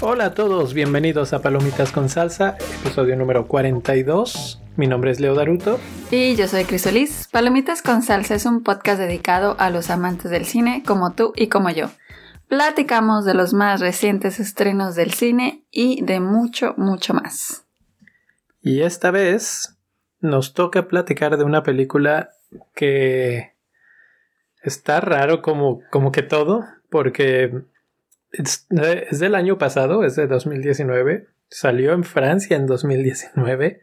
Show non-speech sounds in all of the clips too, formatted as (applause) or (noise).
Hola a todos, bienvenidos a Palomitas con Salsa, episodio número 42. Mi nombre es Leo Daruto. Y yo soy Crisolis. Palomitas con Salsa es un podcast dedicado a los amantes del cine como tú y como yo. Platicamos de los más recientes estrenos del cine y de mucho, mucho más. Y esta vez nos toca platicar de una película que está raro como, como que todo, porque es, es, del año pasado, es de 2019, salió en Francia en 2019,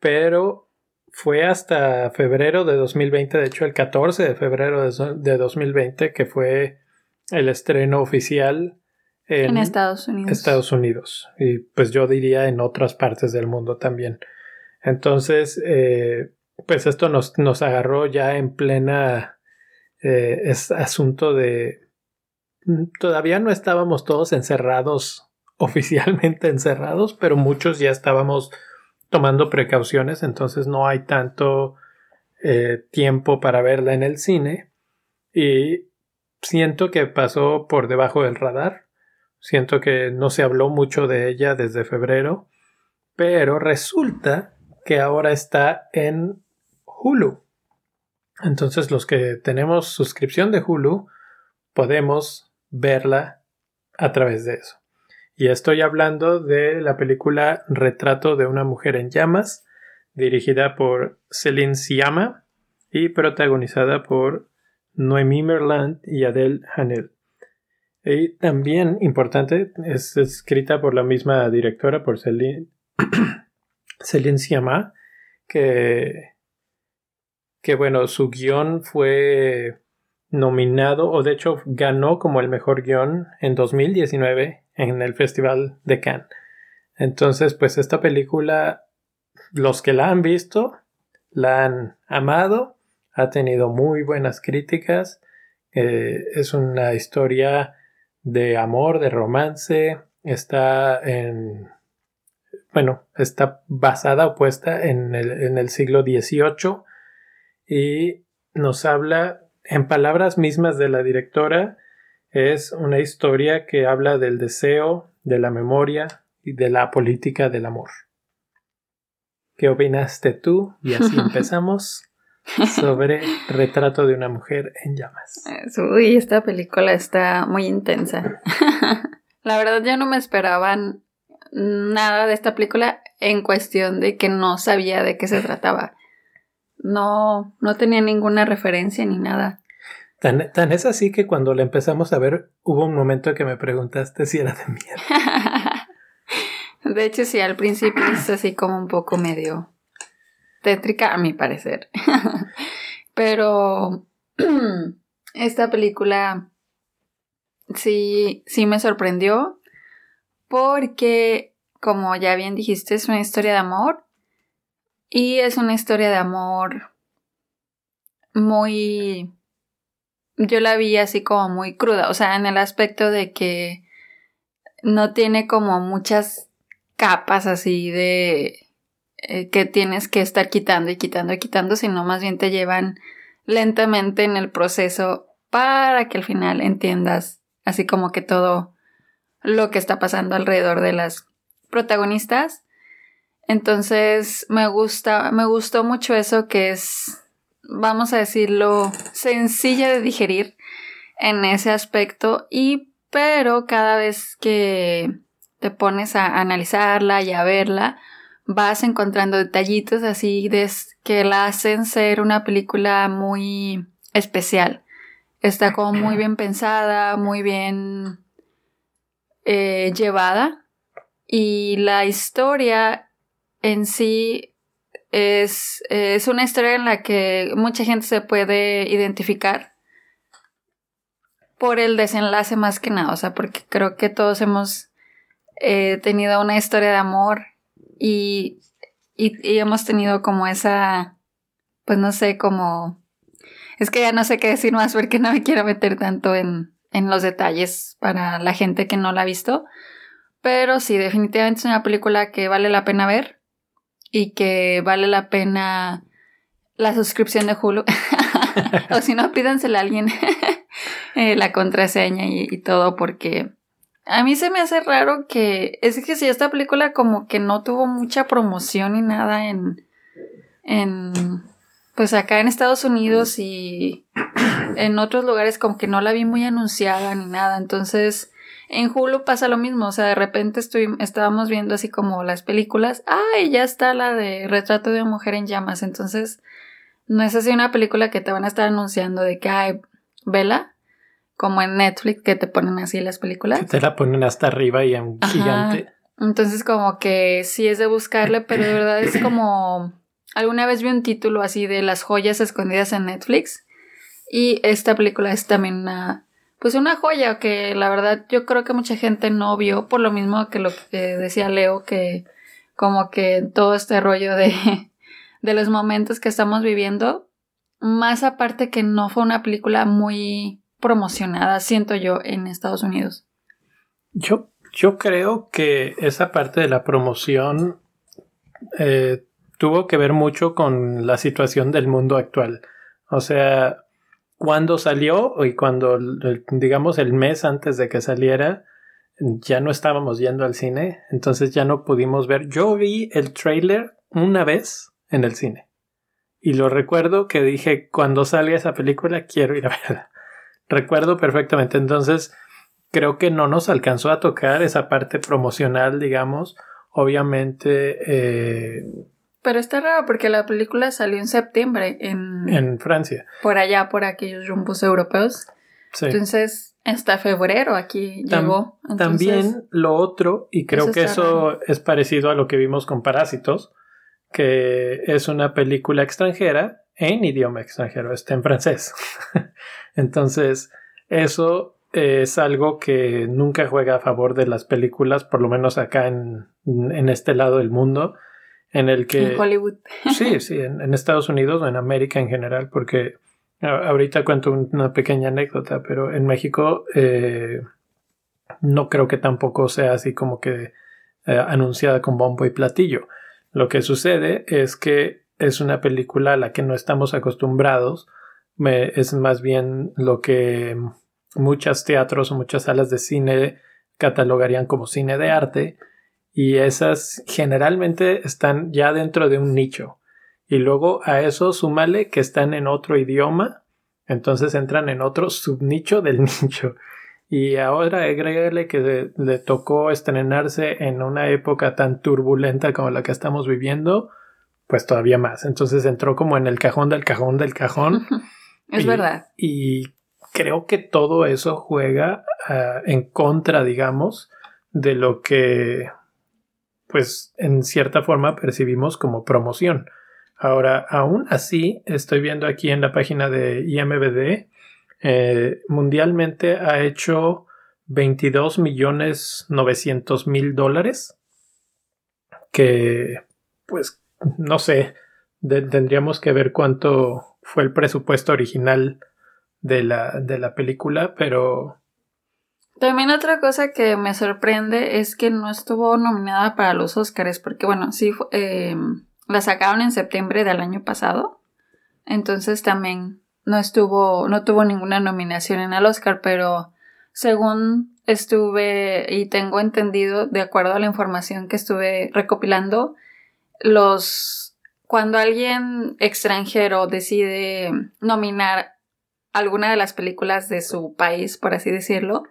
pero fue hasta febrero de 2020, de hecho el 14 de febrero de 2020, que fue el estreno oficial en, Estados Unidos. Estados Unidos. Y pues yo diría en otras partes del mundo también. Entonces, eh, pues esto nos, nos, agarró ya en plena eh, asunto de... Todavía no estábamos todos encerrados, (laughs) oficialmente encerrados, pero muchos ya estábamos tomando precauciones, entonces no hay tanto eh, tiempo para verla en el cine. Y siento que pasó por debajo del radar. Siento que no se habló mucho de ella desde febrero. Pero resulta que ahora está en Hulu. Entonces los que tenemos suscripción de Hulu podemos verla a través de eso. Y estoy hablando de la película Retrato de una mujer en llamas, dirigida por Celine Siama y protagonizada por Noemí Merland y Adele Hanel. Y también importante, es escrita por la misma directora, por Celine, (clears throat) Celine Siama, que, que bueno, su guion fue nominado, o de hecho ganó como el mejor guion en 2019 en el Festival de Cannes. Entonces, pues esta película, los que la han visto, la han amado ha tenido muy buenas críticas. Eh, es una historia de amor, de romance. Está en. Bueno, está basada o puesta en el, en el siglo XVIII y nos habla, en palabras mismas de la directora, es una historia que habla del deseo, de la memoria y de la política del amor. ¿Qué opinaste tú? Y así (laughs) empezamos sobre Retrato de una mujer en llamas. Uy, esta película está muy intensa. (laughs) La verdad yo no me esperaban nada de esta película en cuestión de que no sabía de qué se trataba. No, no tenía ninguna referencia ni nada. Tan, tan es así que cuando la empezamos a ver hubo un momento que me preguntaste si era de miedo. (laughs) de hecho sí, al principio es así como un poco medio tétrica a mi parecer. (laughs) Pero (clears throat) esta película sí, sí me sorprendió porque, como ya bien dijiste, es una historia de amor y es una historia de amor muy... Yo la vi así como muy cruda, o sea, en el aspecto de que no tiene como muchas capas así de eh, que tienes que estar quitando y quitando y quitando, sino más bien te llevan lentamente en el proceso para que al final entiendas así como que todo lo que está pasando alrededor de las protagonistas. Entonces me gusta, me gustó mucho eso que es, vamos a decirlo, sencilla de digerir en ese aspecto y pero cada vez que te pones a analizarla y a verla, vas encontrando detallitos así de, que la hacen ser una película muy especial. Está como muy (clears throat) bien pensada, muy bien eh, llevada. Y la historia en sí es, es una historia en la que mucha gente se puede identificar por el desenlace más que nada, o sea, porque creo que todos hemos eh, tenido una historia de amor y, y, hemos tenido como esa, pues no sé, como... Es que ya no sé qué decir más porque no me quiero meter tanto en, en los detalles para la gente que no la ha visto. Pero sí, definitivamente es una película que vale la pena ver y que vale la pena la suscripción de Hulu. (laughs) o si no, pídansela a alguien (laughs) eh, la contraseña y, y, todo, porque a mí se me hace raro que. Es que si esta película como que no tuvo mucha promoción ni nada en. en. Pues acá en Estados Unidos y en otros lugares como que no la vi muy anunciada ni nada. Entonces en Hulu pasa lo mismo, o sea, de repente estábamos viendo así como las películas, ¡ay! Ya está la de Retrato de una mujer en llamas, entonces no es así una película que te van a estar anunciando de que, ¡ay! Vela, como en Netflix que te ponen así las películas. Que te la ponen hasta arriba y en gigante. Entonces como que sí es de buscarle, pero de verdad es como... Alguna vez vi un título así de las joyas escondidas en Netflix y esta película es también una pues una joya que la verdad yo creo que mucha gente no vio por lo mismo que lo que decía Leo que como que todo este rollo de (laughs) de los momentos que estamos viviendo más aparte que no fue una película muy promocionada siento yo en Estados Unidos. Yo yo creo que esa parte de la promoción eh, tuvo que ver mucho con la situación del mundo actual o sea cuando salió y cuando, digamos, el mes antes de que saliera, ya no estábamos yendo al cine, entonces ya no pudimos ver. Yo vi el trailer una vez en el cine. Y lo recuerdo que dije, cuando salga esa película, quiero ir a (laughs) verla. Recuerdo perfectamente. Entonces, creo que no nos alcanzó a tocar esa parte promocional, digamos. Obviamente, eh, pero está raro porque la película salió en septiembre en... En Francia. Por allá, por aquellos rumbos europeos. Sí. Entonces, hasta febrero aquí llegó. también lo otro, y creo que eso es parecido a lo que vimos con Parásitos, que es una película extranjera en idioma extranjero, está en francés. (laughs) Entonces, eso es algo que nunca juega a favor de las películas, por lo menos acá en, en este lado del mundo en el que... En Hollywood. (laughs) Sí, sí, en, Estados Unidos o en América en general, porque ahorita cuento una pequeña anécdota, pero en México eh, no creo que tampoco sea así como que eh, anunciada con bombo y platillo. Lo que sucede es que es una película a la que no estamos acostumbrados, es más bien lo que muchos teatros o muchas salas de cine catalogarían como cine de arte, y esas generalmente están ya dentro de un nicho. Y luego a eso súmale que están en otro idioma, entonces entran en otro subnicho del (laughs) nicho. Y ahora agrégale que le, tocó estrenarse en una época tan turbulenta como la que estamos viviendo, pues todavía más. Entonces entró como en el cajón del cajón del cajón. (laughs) es verdad. Y creo que todo eso juega ah, en contra, digamos, de lo que pues en cierta forma percibimos como promoción. Ahora, aún así, estoy viendo aquí en la página de IMBD, eh, mundialmente ha hecho 22 millones 900 mil dólares, que pues no sé, tendríamos que ver cuánto fue el presupuesto original de la, de la película, pero también otra cosa que me sorprende es que no estuvo nominada para los Oscars, porque bueno, sí, eh, la sacaron en septiembre del año pasado, entonces también no estuvo, no tuvo ninguna nominación en el Oscar, pero según estuve y tengo entendido, de acuerdo a la información que estuve recopilando, los cuando alguien extranjero decide nominar alguna de las películas de su país, por así decirlo,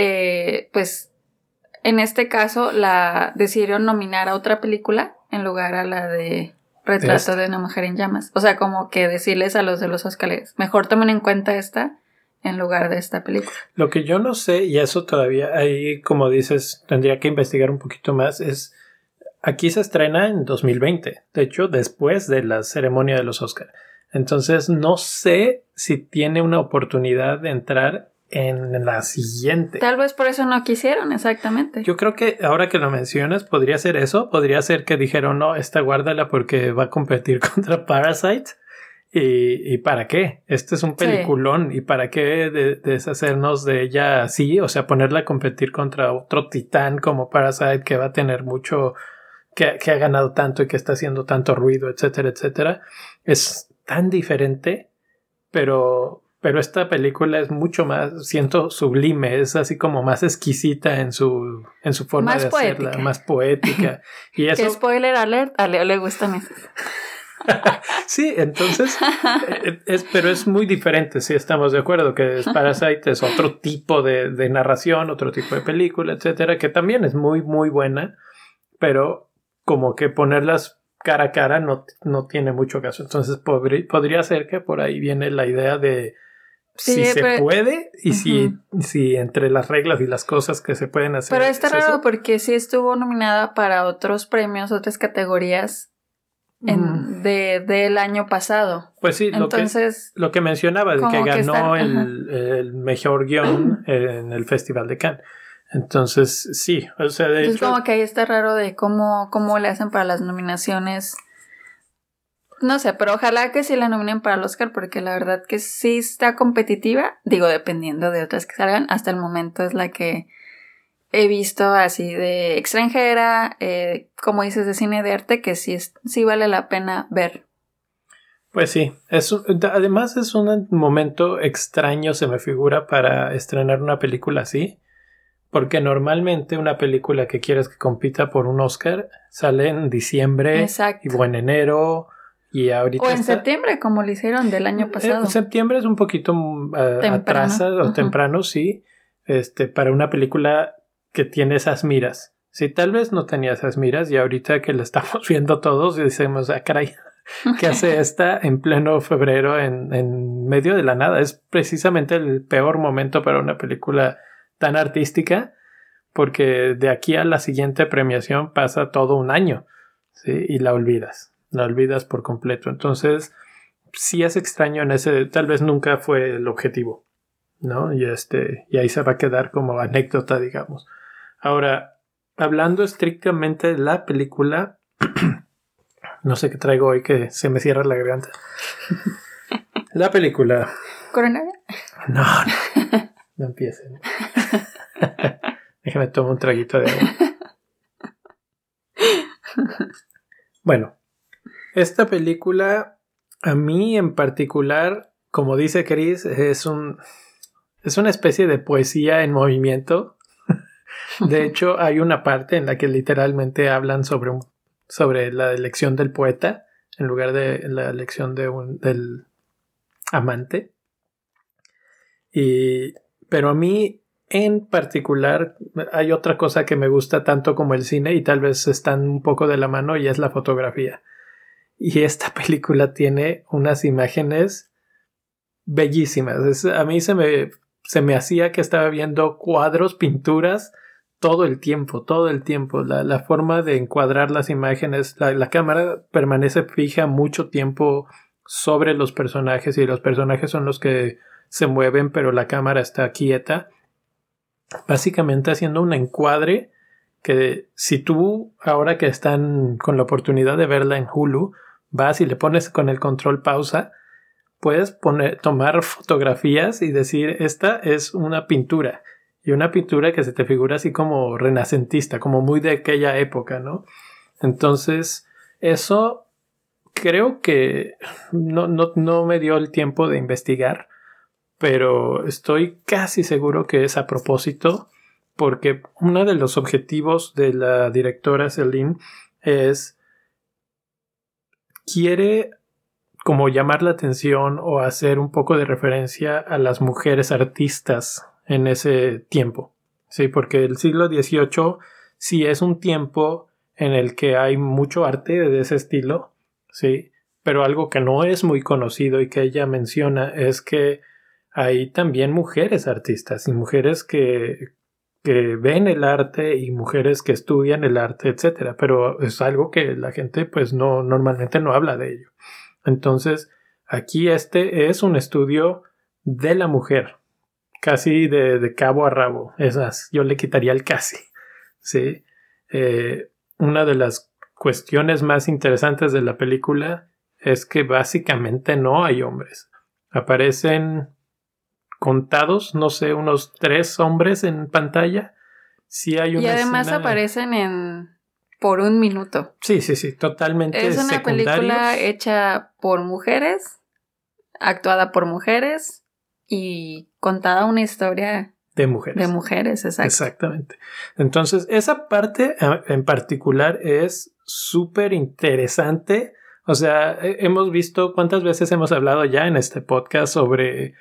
eh, pues en este caso la decidieron nominar a otra película en lugar a la de Retrato de una mujer en llamas. O sea, como que decirles a los de los Oscars, mejor tomen en cuenta esta en lugar de esta película. Lo que yo no sé, y eso todavía ahí, como dices, tendría que investigar un poquito más, es aquí se estrena en 2020, de hecho, después de la ceremonia de los Oscars. Entonces, no sé si tiene una oportunidad de entrar en la siguiente. Tal vez por eso no quisieron, exactamente. Yo creo que ahora que lo mencionas, podría ser eso. Podría ser que dijeron, no, esta guárdala porque va a competir (laughs) contra Parasite. ¿Y, y para qué? Este es un peliculón. ¿Y para qué deshacernos de ella así? O sea, ponerla a competir contra otro titán como Parasite que va a tener mucho que, que ha ganado tanto y que está haciendo tanto ruido, etcétera, etcétera, es tan diferente, pero pero esta película es mucho más, siento sublime, es así como más exquisita en su, en su forma de hacerla, más poética. Y (laughs) eso... spoiler alert, a Leo le gustan esas. (laughs) sí, entonces, eh, es, pero es muy diferente, si estamos de acuerdo, que Parasite es otro tipo de, de narración, otro tipo de película, etcétera, que también es muy, muy buena, pero como que ponerlas cara a cara no, no tiene mucho caso. Entonces podría ser que por ahí viene la idea de si se puede y si, si entre las reglas y las cosas que se pueden hacer. Pero está raro porque sí estuvo nominada para otros premios, otras categorías en, de, del año pasado. Pues sí, Entonces, lo, que, mencionaba, de que ganó el, mejor guion (clears throat) en el Festival de Cannes. Entonces, sí, o sea, de Es como que ahí está raro de cómo, cómo le hacen para las nominaciones no sé, pero ojalá que sí la nominen para el Oscar porque la verdad que sí está competitiva. Digo, dependiendo de otras que salgan. Hasta el momento es la que he visto así de extranjera, eh, como dices, de cine de arte, que sí, es, sí vale la pena ver. Pues sí, es, además es un momento extraño, se me figura, para estrenar una película así. Porque normalmente una película que quieres que compita por un Oscar sale en diciembre y o en enero y ahorita o en septiembre, como lo hicieron del año pasado. En septiembre es un poquito uh, o temprano, sí. Este, para una película que tiene esas miras. Sí, tal vez no tenía esas miras y ahorita que la estamos (laughs) viendo todos y decimos, ah, caray, ¿qué (laughs) hace esta en pleno febrero en, en medio de la nada? Es precisamente el peor momento para una película tan artística porque de aquí a la siguiente premiación pasa todo un año ¿sí? y la olvidas la olvidas por completo. Entonces, sí es extraño en ese, tal vez nunca fue el objetivo, ¿no? Y este, y ahí se va a quedar como anécdota, digamos. Ahora, hablando estrictamente de la película, (clears throat) no sé qué traigo hoy que se me cierra la garganta. La película. ¿Coronavirus? No, no, no empiecen. (laughs) Déjame tomar un traguito de agua. Bueno, esta película, a mí en particular, como dice Chris, es un. es una especie de poesía en movimiento. (laughs) De hecho, hay una parte en la que literalmente hablan sobre un, sobre la elección del poeta en lugar de la elección de un, del amante. Y, pero a mí en particular hay otra cosa que me gusta tanto como el cine y tal vez están un poco de la mano y es la fotografía. Y esta (laughs) película tiene unas imágenes bellísimas. a mí se me, se me hacía que estaba viendo cuadros, pinturas todo el tiempo, todo el tiempo. La, forma de encuadrar las imágenes, la, la, cámara permanece fija mucho tiempo sobre los personajes y los personajes son los que se mueven, pero la cámara está quieta. Básicamente haciendo un encuadre que si tú, ahora que están con la oportunidad de verla en Hulu, vas y le pones con el control pausa, puedes poner, tomar fotografías y decir, esta es una pintura. Y una pintura que se te figura así como renacentista, como muy de aquella época, ¿no? Entonces, eso creo que no, no, no me dio el tiempo de investigar, pero estoy casi seguro que es a propósito, porque uno de los objetivos de la directora Celine es quiere como llamar la atención o hacer un poco de referencia a las mujeres artistas en ese tiempo. Sí, porque el siglo XVIII sí es un tiempo en el que hay mucho arte de ese estilo, sí, pero algo que no es muy conocido y que ella menciona es que hay también mujeres artistas y mujeres que, que ven el arte y mujeres que estudian el arte, etcétera, pero es algo que la gente pues no normalmente no habla de ello. Entonces, aquí este es un estudio de la mujer, casi de, cabo a rabo, esas, yo le quitaría el casi, sí. Eh, una de las cuestiones más interesantes de la película es que básicamente no hay hombres. Aparecen contados, no sé, unos tres hombres en pantalla. Sí hay una Y además aparecen en por un minuto. Sí, sí, sí, totalmente. Es una película hecha por mujeres, actuada por mujeres y contada una historia de mujeres. De mujeres, exacto. Exactamente. Entonces, esa parte en particular es súper interesante. O sea, hemos visto cuántas veces hemos hablado ya en este podcast sobre,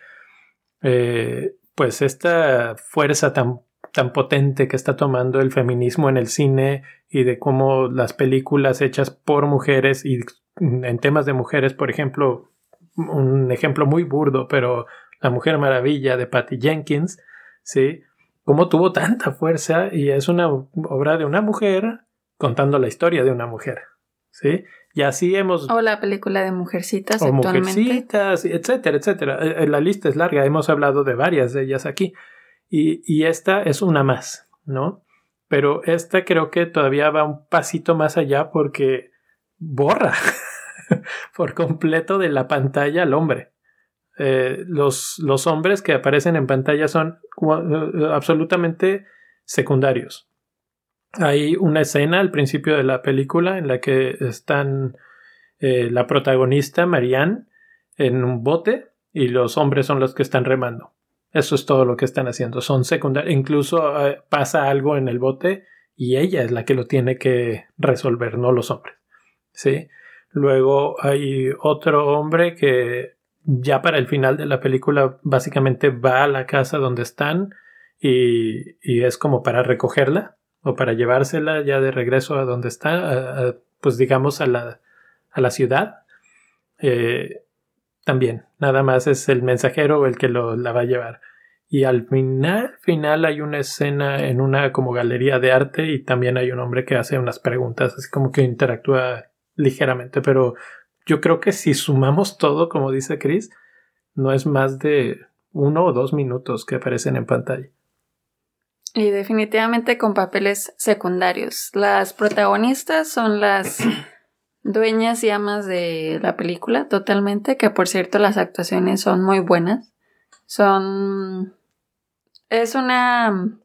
eh, pues, esta fuerza tan, tan potente que está tomando el feminismo en el cine y de cómo las películas hechas por mujeres y en temas de mujeres, por ejemplo, un ejemplo muy burdo, pero La Mujer Maravilla de Patty Jenkins, ¿sí? Cómo tuvo tanta fuerza y es una obra de una mujer contando la historia de una mujer, ¿sí? Y así hemos... O la película de Mujercitas o Mujercitas, etcétera, etcétera. Eh, eh, la lista es larga, hemos hablado de varias de ellas aquí. Y, y esta es una más, ¿no? Pero esta creo que todavía va un pasito más allá porque borra (laughs) por completo de la pantalla al hombre. Eh, los, los, hombres que aparecen en pantalla son absolutamente secundarios. Hay una escena al principio de la película en la que están eh, la protagonista, Marianne, en un bote y los hombres son los que están remando. Eso es todo lo que están haciendo. Son secundarios. Incluso pasa algo en el bote y ella es la que lo tiene que resolver, no los hombres. ¿Sí? Luego hay otro hombre que ya para el final de la película básicamente va a la casa donde están y es como para recogerla o para llevársela ya de regreso a donde está, pues digamos a la, a la ciudad. Eh, también, nada más es el mensajero el que lo, la va a llevar. Y al final, final hay una escena en una como galería de arte y también hay un hombre que hace unas preguntas, así como que interactúa ligeramente, pero yo creo que si sumamos todo, como dice Chris, no es más de uno o dos minutos que aparecen en pantalla. Y definitivamente con papeles secundarios. Las protagonistas son las (clears throat) dueñas y amas de la película, totalmente, que por cierto las actuaciones son muy buenas. Son... Es una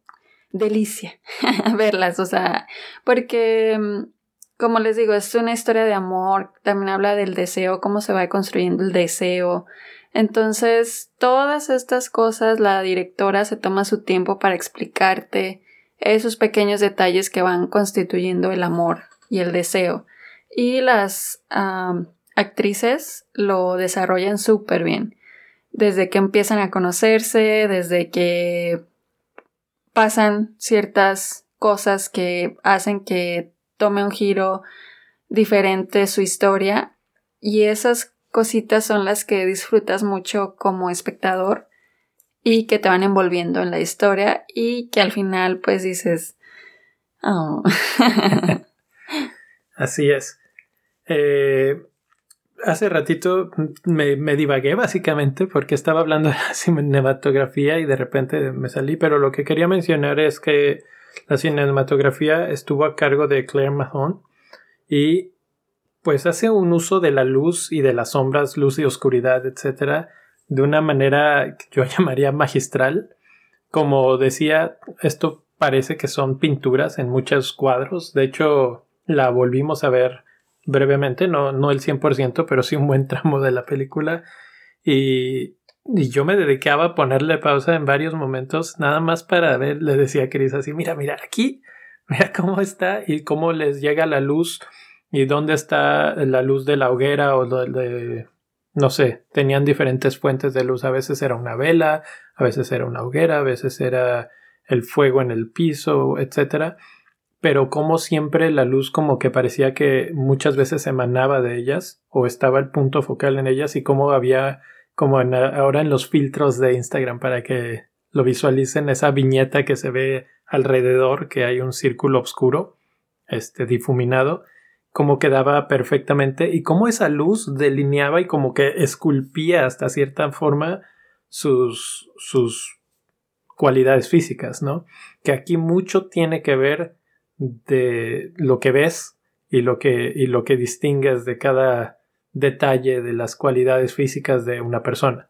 delicia (laughs) verlas, o sea, porque como les digo, es una historia de amor, también habla del deseo, cómo se va construyendo el deseo. Entonces, todas estas cosas la directora se toma su tiempo para explicarte esos pequeños detalles que van constituyendo el amor y el deseo. Y las actrices lo desarrollan súper bien. Desde que empiezan a conocerse, desde que pasan ciertas cosas que hacen que tome un giro diferente su historia y esas cositas son las que disfrutas mucho como espectador y que te van envolviendo en la historia y que al final pues dices oh". (laughs) así es eh, hace ratito me, me, divagué básicamente porque estaba hablando de la (laughs) cinematografía y de repente me salí pero lo que quería mencionar es que la cinematografía estuvo a cargo de Claire Mahon y pues hace un uso de la luz y de las sombras, luz y oscuridad, etcétera, de una manera que yo (laughs) llamaría magistral. Como decía, esto parece que son pinturas en muchos cuadros. De hecho, la volvimos a ver brevemente, no, no el 100%, pero sí un buen (laughs) tramo de la película. Y y yo me dedicaba a ponerle pausa en varios momentos, nada más para ver, le decía a Cris así, mira, mira, aquí, mira cómo está y cómo les llega la luz y dónde está la luz de la hoguera o de, no sé, tenían diferentes fuentes de luz, a veces era una vela, a veces era una hoguera, a veces era el fuego en el piso, etcétera, pero como siempre la luz como que parecía que muchas veces emanaba de ellas o estaba el punto focal en ellas y cómo había como ahora en los filtros de Instagram para que lo visualicen esa viñeta que se ve alrededor que hay un círculo oscuro este difuminado como quedaba perfectamente y cómo esa luz delineaba y como que esculpía hasta cierta forma sus sus cualidades físicas, ¿no? Que aquí mucho tiene que ver de lo que ves y lo que y lo que distingues de cada detalle de las cualidades físicas de una persona.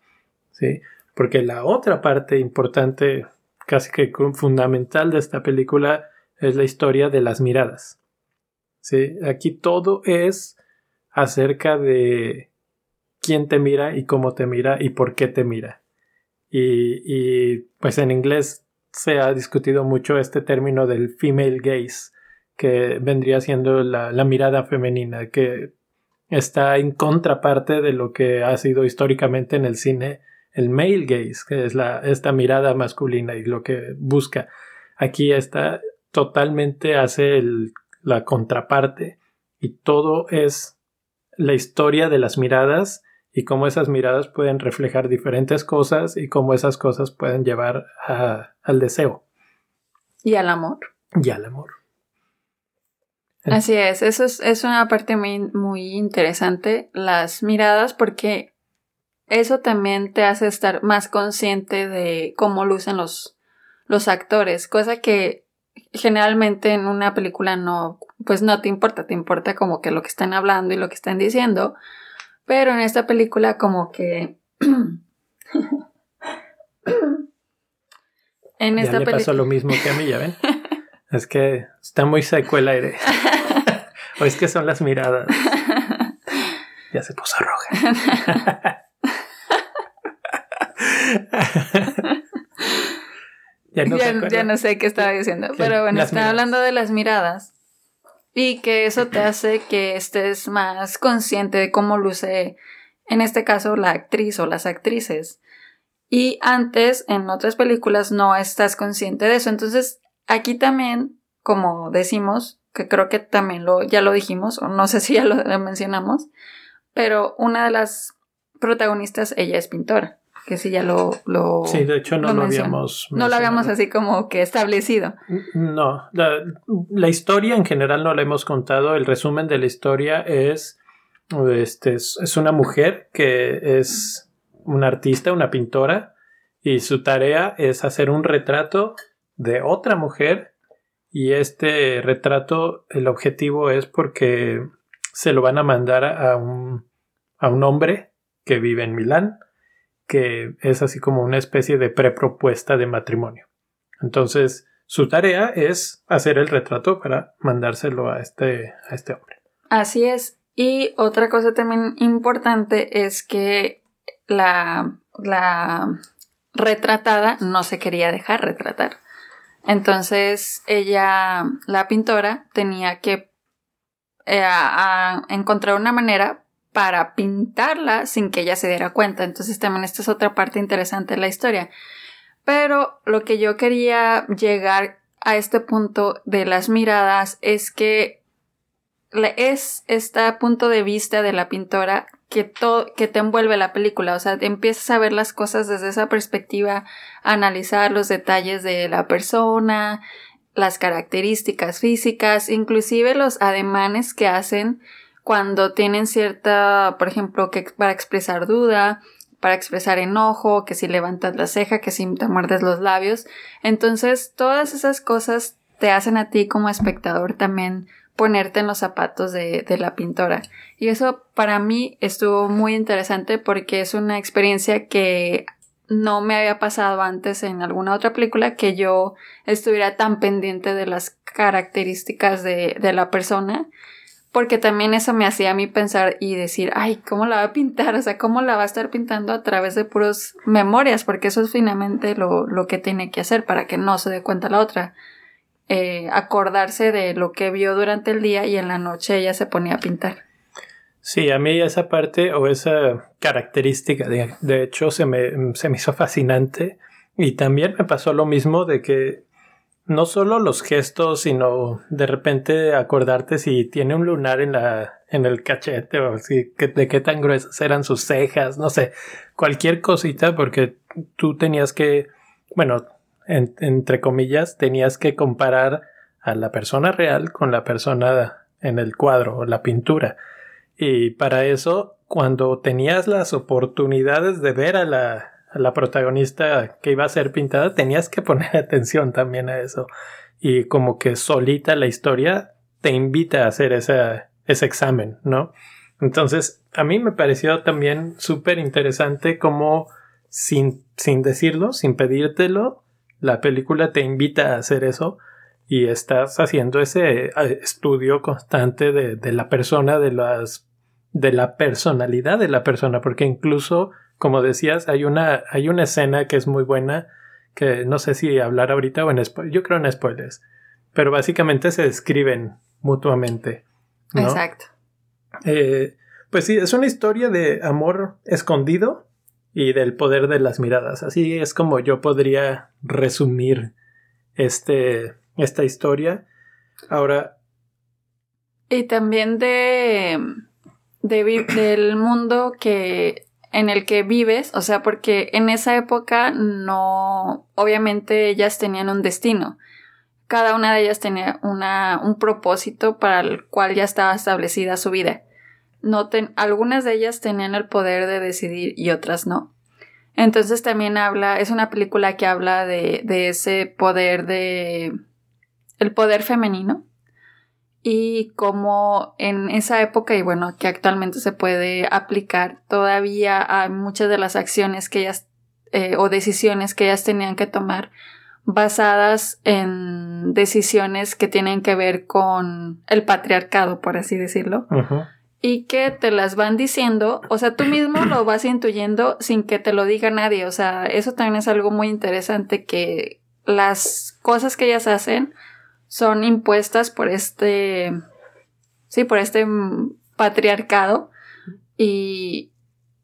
¿sí? Porque la otra parte importante, casi que fundamental de esta película, es la historia de las miradas. ¿Sí? Aquí todo es acerca de quién te mira y cómo te mira y por qué te mira. Y, y pues en inglés se ha discutido mucho este término del female gaze, que vendría siendo la, mirada femenina, que está en contraparte de lo que ha sido históricamente en el cine el male gaze, que es esta mirada masculina y lo que busca. Aquí está totalmente hace el, la contraparte y todo es la historia de las miradas y cómo esas miradas pueden reflejar diferentes cosas y cómo esas cosas pueden llevar al deseo. Y al amor. Y al amor. Así es, eso es, es una parte muy, muy interesante, las miradas, porque eso también te hace estar más consciente de cómo lucen los, los actores, cosa que generalmente en una película no, pues no te importa, te importa como que lo que están hablando y lo que están diciendo, pero en esta película como que... (coughs) en esta ya le pasó lo mismo que a mí, ya ven. (laughs) es que está muy seco el aire. (laughs) o es que son las miradas. (laughs) Ya se puso roja. Ya, no sé qué estaba diciendo. Pero bueno, estaba hablando de las miradas. Y que eso te hace que estés más consciente de cómo luce, en este caso, la actriz o las actrices. Y antes, en otras películas, no estás consciente de eso. Entonces, aquí también, como decimos, que creo que también lo, ya lo dijimos, o no sé si ya lo mencionamos, pero una de las protagonistas, ella es pintora que sí ya lo... lo sí, de hecho no lo, habíamos... No lo habíamos así como que establecido. No, la, historia en general no la hemos contado, el resumen de la historia es, este, es una mujer que es una artista, una pintora, y su tarea es hacer un retrato de otra mujer y este retrato, el objetivo es porque se lo van a mandar a un, a un hombre que vive en Milán que es así como una especie de prepropuesta de matrimonio. Entonces, su tarea es hacer el retrato para mandárselo a este, a este hombre. Así es. Y otra cosa también importante es que la, la retratada no se quería dejar retratar. Entonces ella, la pintora, tenía que eh, encontrar una manera para pintarla sin que ella se diera cuenta. Entonces también esta es otra parte interesante de la historia. Pero lo que yo quería llegar a este punto de las miradas es que es este punto de vista de la pintora que, que te envuelve la película, o sea, empiezas a ver las cosas desde esa perspectiva, analizar los detalles de la persona, las características físicas, inclusive los ademanes que hacen cuando tienen cierta, por ejemplo, que para expresar duda, para expresar enojo, que si levantas la ceja, que si te muerdes los labios. Entonces, todas esas cosas te hacen a ti como espectador también ponerte en los zapatos de, de, la pintora. Y eso para mí estuvo muy interesante porque es una experiencia que no me había pasado antes en alguna otra película que yo estuviera tan pendiente de las características de, de la persona porque también eso me hacía a mí pensar y decir, ay, ¿cómo la va a pintar? O sea, ¿cómo la va a estar pintando a través de puros memorias? Porque eso es finalmente lo, lo que tiene que hacer para que no se dé cuenta la otra. Eh, acordarse de lo que vio durante el día y en la noche ella se ponía a pintar. Sí, a mí esa parte o esa característica, de, de hecho, se me, se me hizo fascinante. Y también me pasó lo mismo de que no solo los gestos, sino de repente acordarte si tiene un lunar en la en el cachete o si de qué tan gruesas eran sus cejas, no sé, cualquier cosita porque tú tenías que, bueno, entre comillas, tenías que comparar a la persona real con la persona en el cuadro o la pintura. Y para eso, cuando tenías las oportunidades de ver a la, la protagonista que iba a ser pintada, tenías que poner (laughs) atención también a eso. Y como que solita la historia te invita a hacer ese, examen, ¿no? Entonces, a mí me pareció también súper interesante cómo, sin, sin decirlo, sin pedírtelo, la película te invita a hacer eso y estás haciendo ese eh, estudio constante de, de la persona, de las de la personalidad de la persona, porque incluso, como decías, hay una, hay una escena que es muy buena, que no sé si hablar ahorita o en spoilers, yo creo en spoilers, pero básicamente se describen mutuamente. Exacto. Eh, pues sí, es una historia de amor escondido y del poder de las miradas. Así es como yo podría resumir este, esta historia. Ahora. Y también de, de del mundo que en el que vives, o sea, porque en esa época no, obviamente ellas tenían un destino. Cada una de ellas tenía una, un propósito para el cual ya estaba establecida su vida. No algunas de ellas tenían el poder de decidir y otras no. Entonces también habla, es una película que habla de, de ese poder de, el poder femenino y cómo en esa época y bueno, que actualmente se puede aplicar todavía a muchas de las acciones que ellas eh, o decisiones que ellas tenían que tomar basadas en decisiones que tienen que ver con el patriarcado, por así decirlo. Y que te las van diciendo, o sea, tú mismo lo (clears throat) vas intuyendo sin que te lo diga nadie. O sea, eso también es algo muy interesante que las cosas que ellas hacen son impuestas por este, sí, por este patriarcado y,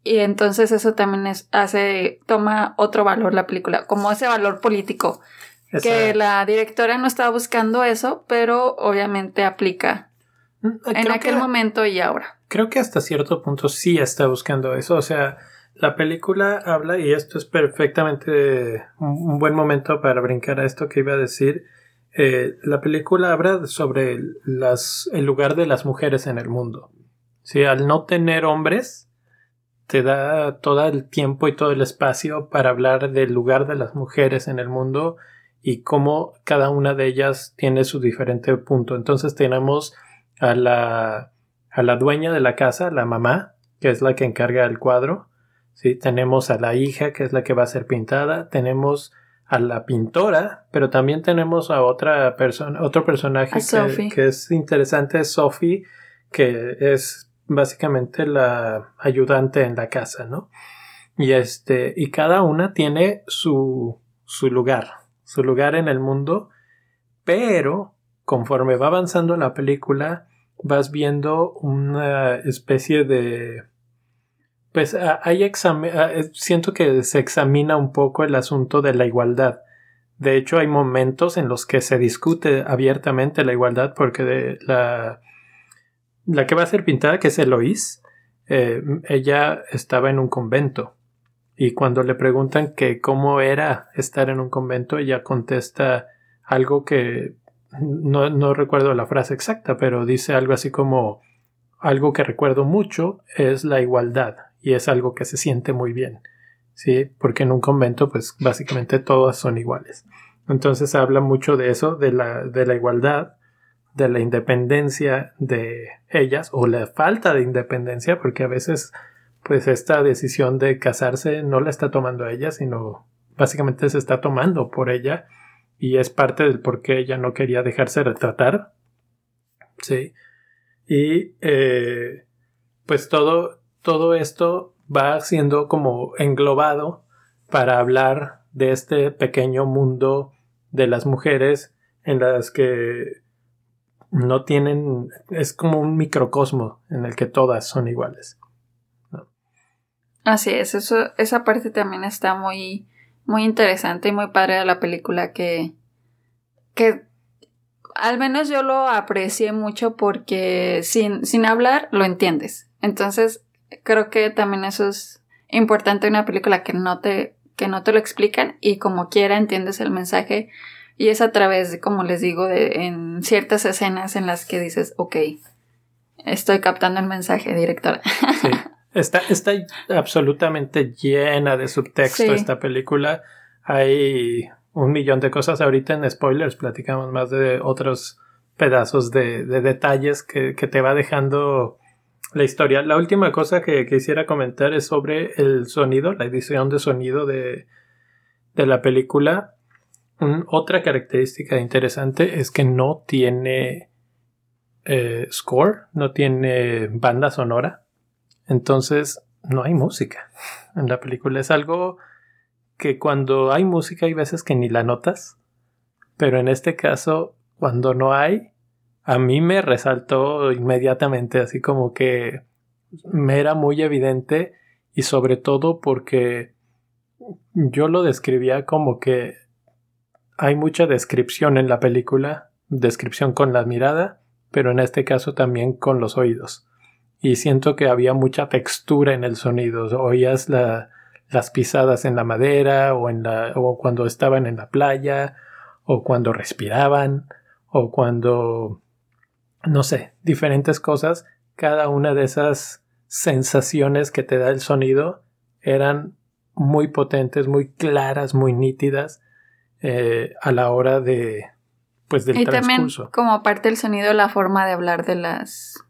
y entonces eso también es, hace, toma otro valor la película, como ese valor político, que la directora no estaba buscando eso, pero obviamente aplica mm, en aquel momento y ahora. Creo que hasta cierto punto sí está buscando eso, o sea, la película habla, y esto es perfectamente un buen momento para brincar a esto que iba a decir, eh, la película habla sobre el lugar de las mujeres en el mundo. ¿Sí? Al no tener hombres, te da todo el tiempo y todo el espacio para hablar del lugar de las mujeres en el mundo y cómo cada una de ellas tiene su diferente punto. Entonces tenemos a la, a la dueña de la casa, la mamá, que es la que encarga el cuadro. Tenemos a la hija, que es la que va a ser pintada. Tenemos a la pintora, pero también tenemos a otra persona, otro personaje que, es interesante, Sophie, que es básicamente la ayudante en la casa, ¿no? Y este, y cada una tiene su, su lugar, su lugar en el mundo, pero conforme va avanzando la película, vas viendo una especie de pues hay eh, siento que se examina un poco el asunto de la igualdad. De hecho, hay momentos en los que se discute abiertamente la igualdad porque de la, la que va a ser pintada, que es Eloís, eh, ella estaba en un convento. Y cuando le preguntan que cómo era estar en un convento, ella contesta algo que no, no recuerdo la frase exacta, pero dice algo así como algo que recuerdo mucho es la igualdad y es algo que se siente muy bien, ¿sí? Porque en un convento pues básicamente todas son iguales. Entonces habla mucho de eso, de la, de la igualdad, de la independencia de ellas o la falta de independencia, porque a veces pues esta decisión de casarse no la está tomando ella, sino básicamente se está tomando por ella y es parte del por qué ella no quería dejarse retratar. Sí. Y eh, pues todo, todo esto va siendo como englobado para hablar de este pequeño mundo de las mujeres en las que no tienen, es como un microcosmo en el que todas son iguales. Así es, eso, esa parte también está muy, muy interesante y muy padre de la película que, que al menos yo lo aprecié mucho porque sin, sin hablar lo entiendes. Entonces, creo que también eso es importante en una película que no te, que no te lo explican y como quiera entiendes el mensaje y es a través de, como les digo, de, en ciertas escenas en las que dices, ok, estoy captando el mensaje, directora. Sí. (laughs) Está, está absolutamente llena de subtexto esta película. Hay un millón de cosas. Ahorita en spoilers platicamos más de otros pedazos de, de detalles que, que, te va dejando la historia. La última cosa que quisiera comentar es sobre el sonido, la edición de sonido de, de la película. otra característica interesante es que no tiene eh, score, no tiene banda sonora. Entonces no hay música en la película. Es algo que cuando hay música hay veces que ni la notas. Pero en este caso, cuando no hay, a mí me resaltó inmediatamente, así como que me era muy evidente y sobre todo porque yo lo describía como que hay mucha descripción en la película, descripción con la mirada, pero en este caso también con los oídos. Y siento que había mucha textura en el sonido. Oías las pisadas en la madera o, en la, o cuando estaban en la playa o cuando respiraban o cuando, no sé, diferentes cosas. Cada una de esas sensaciones que te da el sonido eran muy potentes, muy claras, muy nítidas eh, a la hora de pues del y también como parte del sonido la forma de hablar de las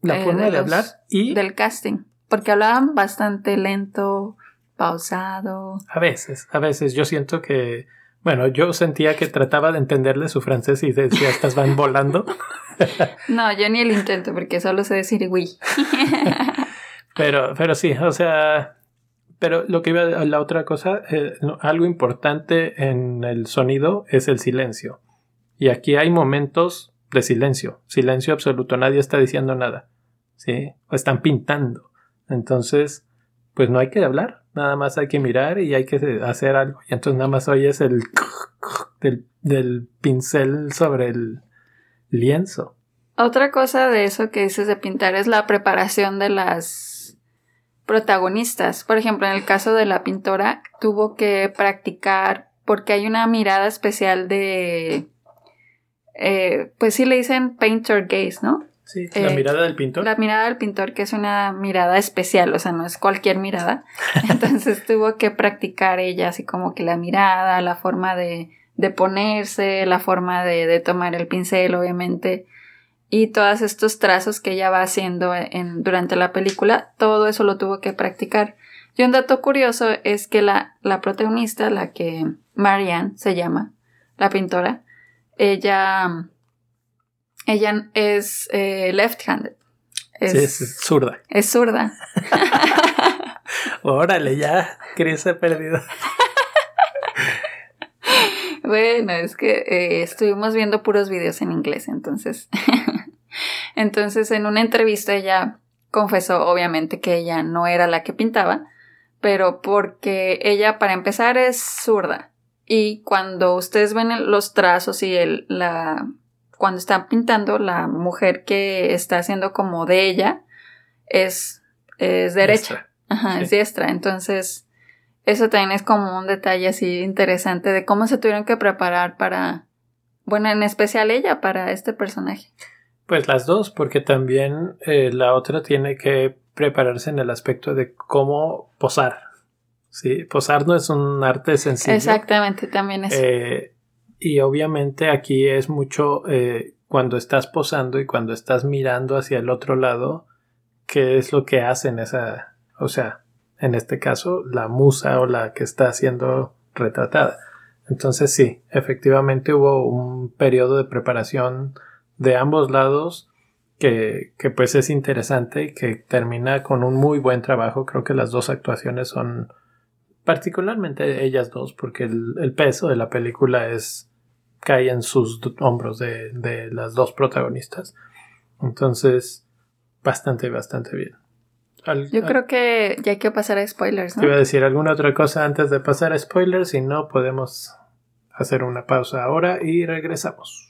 la eh, forma de, hablar y del casting porque hablaban bastante lento pausado a veces a veces yo siento que bueno yo sentía que trataba de entenderle su francés y decía estas van volando (laughs) no yo ni el intento porque solo sé decir oui (laughs) pero pero sí o sea pero lo que iba a la otra cosa, eh, algo importante en el sonido es el silencio. Y aquí hay momentos de silencio, silencio absoluto, nadie está diciendo nada, ¿sí? O están pintando. Entonces, pues no hay que hablar, nada más hay que mirar y hay que hacer algo. Y entonces nada más oyes el (laughs) del, pincel sobre el lienzo. Otra cosa de eso que dices de pintar es la preparación de las protagonistas. Por ejemplo, en el caso de la pintora, tuvo que practicar porque hay una mirada especial de... Eh, pues sí le dicen painter gaze, ¿no? Sí, la eh, mirada del pintor. La mirada del pintor, que es una mirada especial, o sea, no es cualquier mirada. (laughs) Entonces tuvo que practicar ella, así como que la mirada, la forma de, de ponerse, la forma de, de tomar el pincel, obviamente y todos estos trazos que ella va haciendo en, durante la película, todo eso lo tuvo que practicar. Y un dato curioso es que la, la protagonista, la que Marianne se llama, la pintora, ella, ella es eh, left-handed. Es, sí, es zurda. Es zurda. (laughs) Órale, ya, Cris se perdido. (laughs) bueno, es que eh, estuvimos viendo puros videos en inglés, entonces. (laughs) Entonces, en una entrevista ella confesó, obviamente, que ella no era la que pintaba, pero porque ella, para empezar, es zurda. Y cuando ustedes ven los trazos y el, la, cuando están pintando, la mujer que está haciendo como de ella es, es derecha. Ajá, es diestra. Entonces, eso también es como un detalle así interesante de cómo se tuvieron que preparar para, bueno, en especial ella, para este personaje. Pues las dos, porque también eh, la otra tiene que prepararse en el aspecto de cómo posar. Sí, posar no es un arte sencillo. Exactamente, también es. Eh, y obviamente aquí es mucho eh, cuando estás posando y cuando estás mirando hacia el otro lado, qué es lo que hacen esa, o sea, en este caso, la musa o la que está siendo retratada. Entonces sí, efectivamente hubo un periodo de preparación de ambos lados que, que, pues es interesante y que termina con un muy buen trabajo. Creo que las dos actuaciones son particularmente ellas dos porque el, peso de la película es cae en sus hombros de, de, las dos protagonistas. Entonces, bastante, bastante bien. Yo creo que ya hay que pasar a spoilers, ¿no? Te iba a decir alguna otra cosa antes de pasar a spoilers, si no podemos hacer una pausa ahora y regresamos.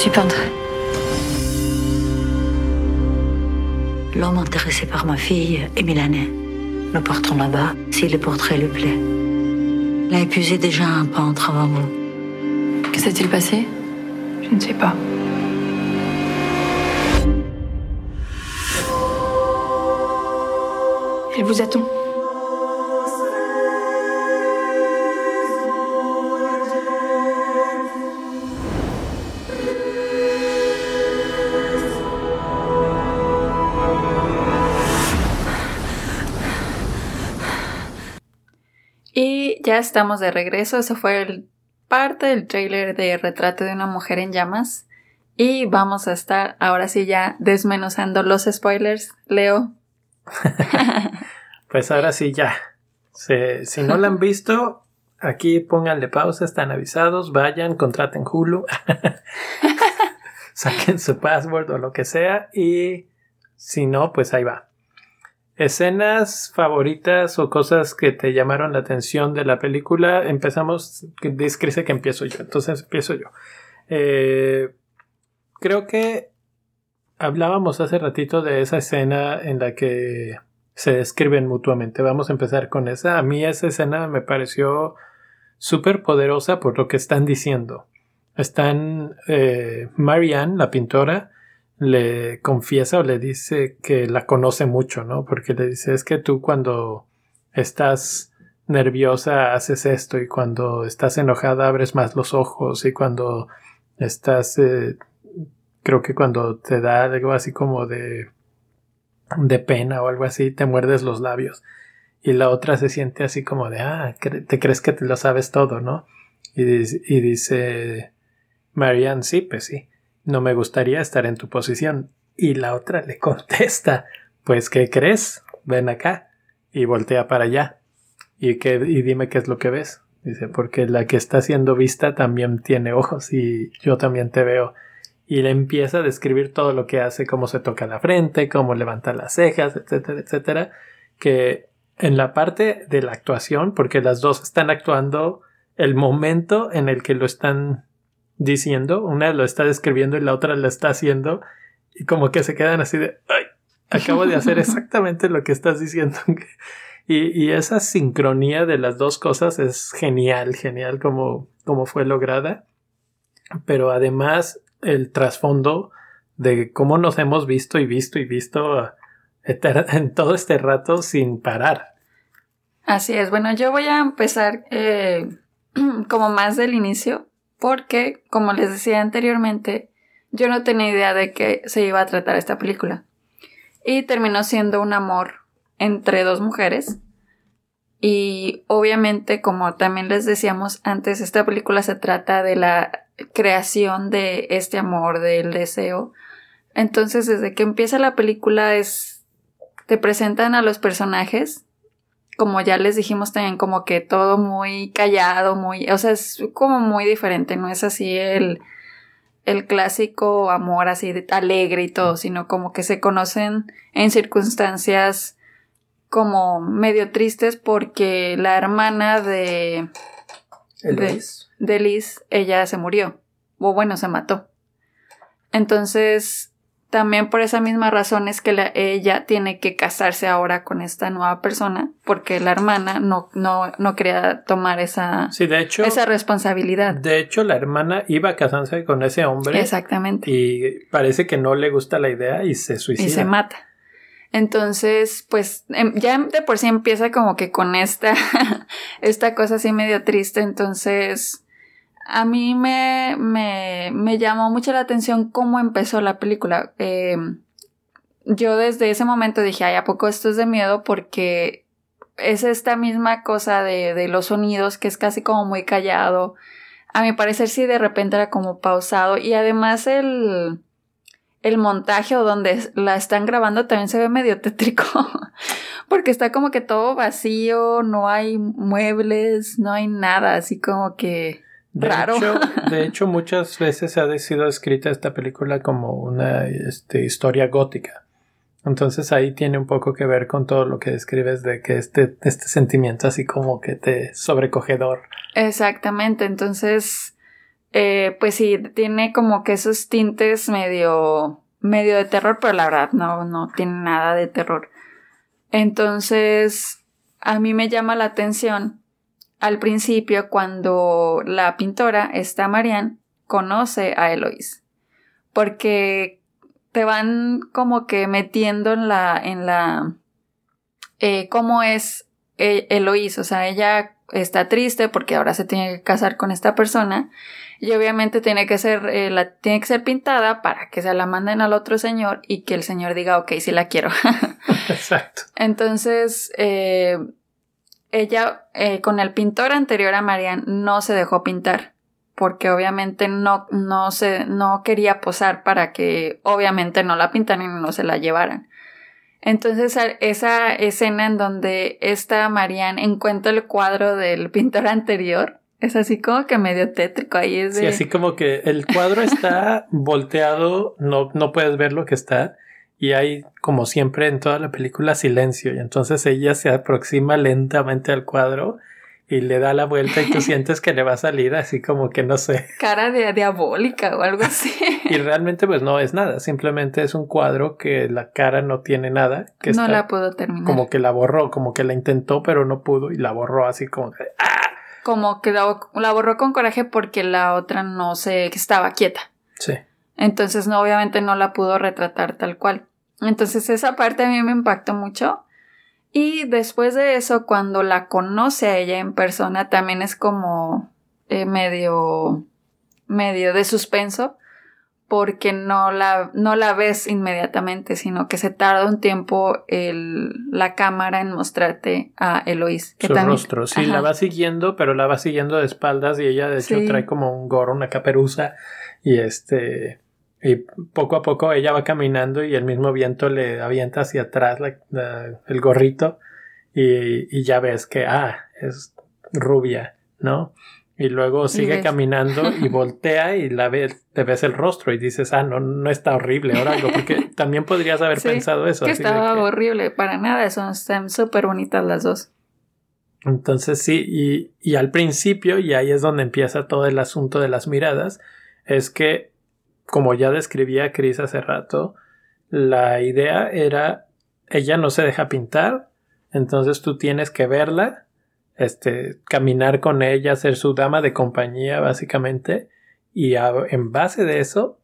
suis peintre. L'homme intéressé par ma fille est milanais. Nous partons là-bas si le portrait lui plaît. Il a épuisé déjà un peintre avant vous. Que s'est-il passé? Je ne sais pas. Elle vous attend. Ya estamos de regreso. Eso fue el parte del trailer de Retrato de una mujer en llamas. Y vamos a estar ahora sí ya desmenuzando los spoilers. Leo. (laughs) (laughs) pues ahora sí ya. si no la han (laughs) visto, aquí pónganle pausa, están avisados, vayan, contraten Hulu, saquen su password o lo que sea y si no, pues ahí va. Escenas favoritas o cosas que te llamaron la atención de la película. Empezamos, dice que empiezo yo, entonces empiezo yo. Eh, creo que hablábamos hace ratito de esa escena en la que se describen mutuamente. Vamos a empezar con esa. A mí esa escena me pareció súper poderosa por lo que están diciendo. Están, eh, Marianne, la pintora, le confiesa o le dice que la conoce mucho, ¿no? Porque le dice, es que tú cuando estás nerviosa haces esto y cuando estás enojada abres más los ojos y cuando estás, eh, creo que cuando te da algo así como de, de pena o algo así, te muerdes los labios y la otra se siente así como de, ah, te crees que te lo sabes todo, ¿no? Y, y dice Marianne, sí, pues sí, no me gustaría estar en tu posición. Y la otra le contesta, pues, ¿qué crees? Ven acá. Y voltea para allá. Y, que, y dime qué es lo que ves. Dice, porque la que está siendo vista también tiene ojos y yo también te veo. Y le empieza a describir todo lo que hace, cómo se toca la frente, cómo levanta las cejas, etcétera, etcétera. Que en la parte de la actuación, porque las dos están actuando el momento en el que lo están diciendo, una lo está describiendo y la otra lo está haciendo, y como que se quedan así de, ay, acabo de hacer (laughs) exactamente lo que estás diciendo. (laughs) y, esa sincronía de las dos cosas es genial, genial como, como fue lograda. Pero además el trasfondo de cómo nos hemos visto y visto y visto (laughs) en todo este rato sin parar. Así es. Bueno, yo voy a empezar eh, (clears throat) como más del inicio, porque, como les decía anteriormente, yo no tenía idea de que se iba a tratar esta película. Y terminó siendo un amor entre dos mujeres. Y obviamente, como también les decíamos antes, esta película se trata de la creación de este amor, del deseo. Entonces, desde que empieza la película es... te presentan a los personajes como ya les dijimos también, como que todo muy callado, muy, o sea, es como muy diferente, no es así el, el clásico amor así de, alegre y todo, sino como que se conocen en circunstancias como medio tristes porque la hermana de, de, de Liz, ella se murió, o bueno, se mató. Entonces, también por esa misma razón es que ella tiene que casarse ahora con esta nueva persona, porque la hermana no, no, no quería tomar esa, sí, de hecho, esa responsabilidad. De hecho, la hermana iba a casarse con ese hombre. Exactamente. Y parece que no le gusta la idea y se suicida. Y se mata. Entonces, pues em, ya de por sí empieza como que con esta, (laughs) esta cosa así medio triste. Entonces, a mí me, me, me, llamó mucho la atención cómo empezó la película. Eh, yo desde ese momento dije, ay, ¿a poco esto es de miedo? Porque es esta misma cosa de, de los sonidos que es casi como muy callado. A mi parecer sí de repente era como pausado y además el, el montaje o donde la están grabando también se ve medio tétrico. (laughs) porque está como que todo vacío, no hay muebles, no hay nada, así como que de Hecho, de (laughs) hecho, muchas veces ha sido escrita esta película como una este, historia gótica. Entonces ahí tiene un poco que ver con todo lo que describes de que este, este sentimiento así como que te sobrecogedor. Exactamente, entonces, eh, pues sí, tiene como que esos tintes medio, medio de terror, pero la verdad no, no tiene nada de terror. Entonces, a mí me llama la atención al principio cuando la pintora, esta Marianne, conoce a Eloís. Porque te van como que metiendo en la, en la, eh, cómo es eh, Eloís. O sea, ella está triste porque ahora se tiene que casar con esta persona y obviamente tiene que ser, eh, la, tiene que ser pintada para que se la manden al otro señor y que el señor diga, ok, sí la quiero. (laughs) Exacto. Entonces, ella eh, con el pintor anterior a Marianne no se dejó pintar porque obviamente no, no, se, no quería posar para que obviamente no la pintaran y no se la llevaran. Entonces esa escena en donde esta Marianne encuentra el cuadro del pintor anterior es así como que medio tétrico ahí es Sí, así como que el cuadro está (laughs) volteado, no, no puedes ver lo que está y hay como siempre en toda la película silencio y entonces ella se aproxima lentamente al cuadro y le da la vuelta y tú (laughs) sientes que le va a salir así como que no sé. Cara de diabólica o algo así. y realmente pues no es nada, simplemente es un cuadro que la cara no tiene nada. Que no la pudo terminar. Como que la borró, como que la intentó pero no pudo y la borró así como que... ¡ah! Como que la, la borró con coraje porque la otra no se estaba quieta. Sí. Entonces no, obviamente no la pudo retratar tal cual. Entonces esa parte a mí me impactó mucho y después de eso, cuando la conoce a ella en persona, también es como eh, medio, medio de suspenso, porque no la, no la ves inmediatamente, sino que se tarda un tiempo el, la cámara en mostrarte a Eloís. Su rostro, sí, la va siguiendo, pero la va siguiendo de espaldas y ella de hecho trae como un gorro, una caperuza y este y poco a poco ella va caminando y el mismo viento le avienta hacia atrás el gorrito y, y, ya ves que, ah, es rubia, ¿no? Y luego sigue caminando y (laughs) voltea y la ves, te ves el rostro y dices, ah, no, no está horrible ahora algo, porque (laughs) también podrías haber pensado eso. Que estaba horrible, para nada, son, súper bonitas las dos. Entonces sí, y, y al principio, y ahí es donde empieza todo el asunto de las miradas, es que como ya describía Chris hace rato, la idea era ella no se deja pintar, entonces tú tienes que verla, este, caminar con ella, ser su dama de compañía básicamente, y en base de eso,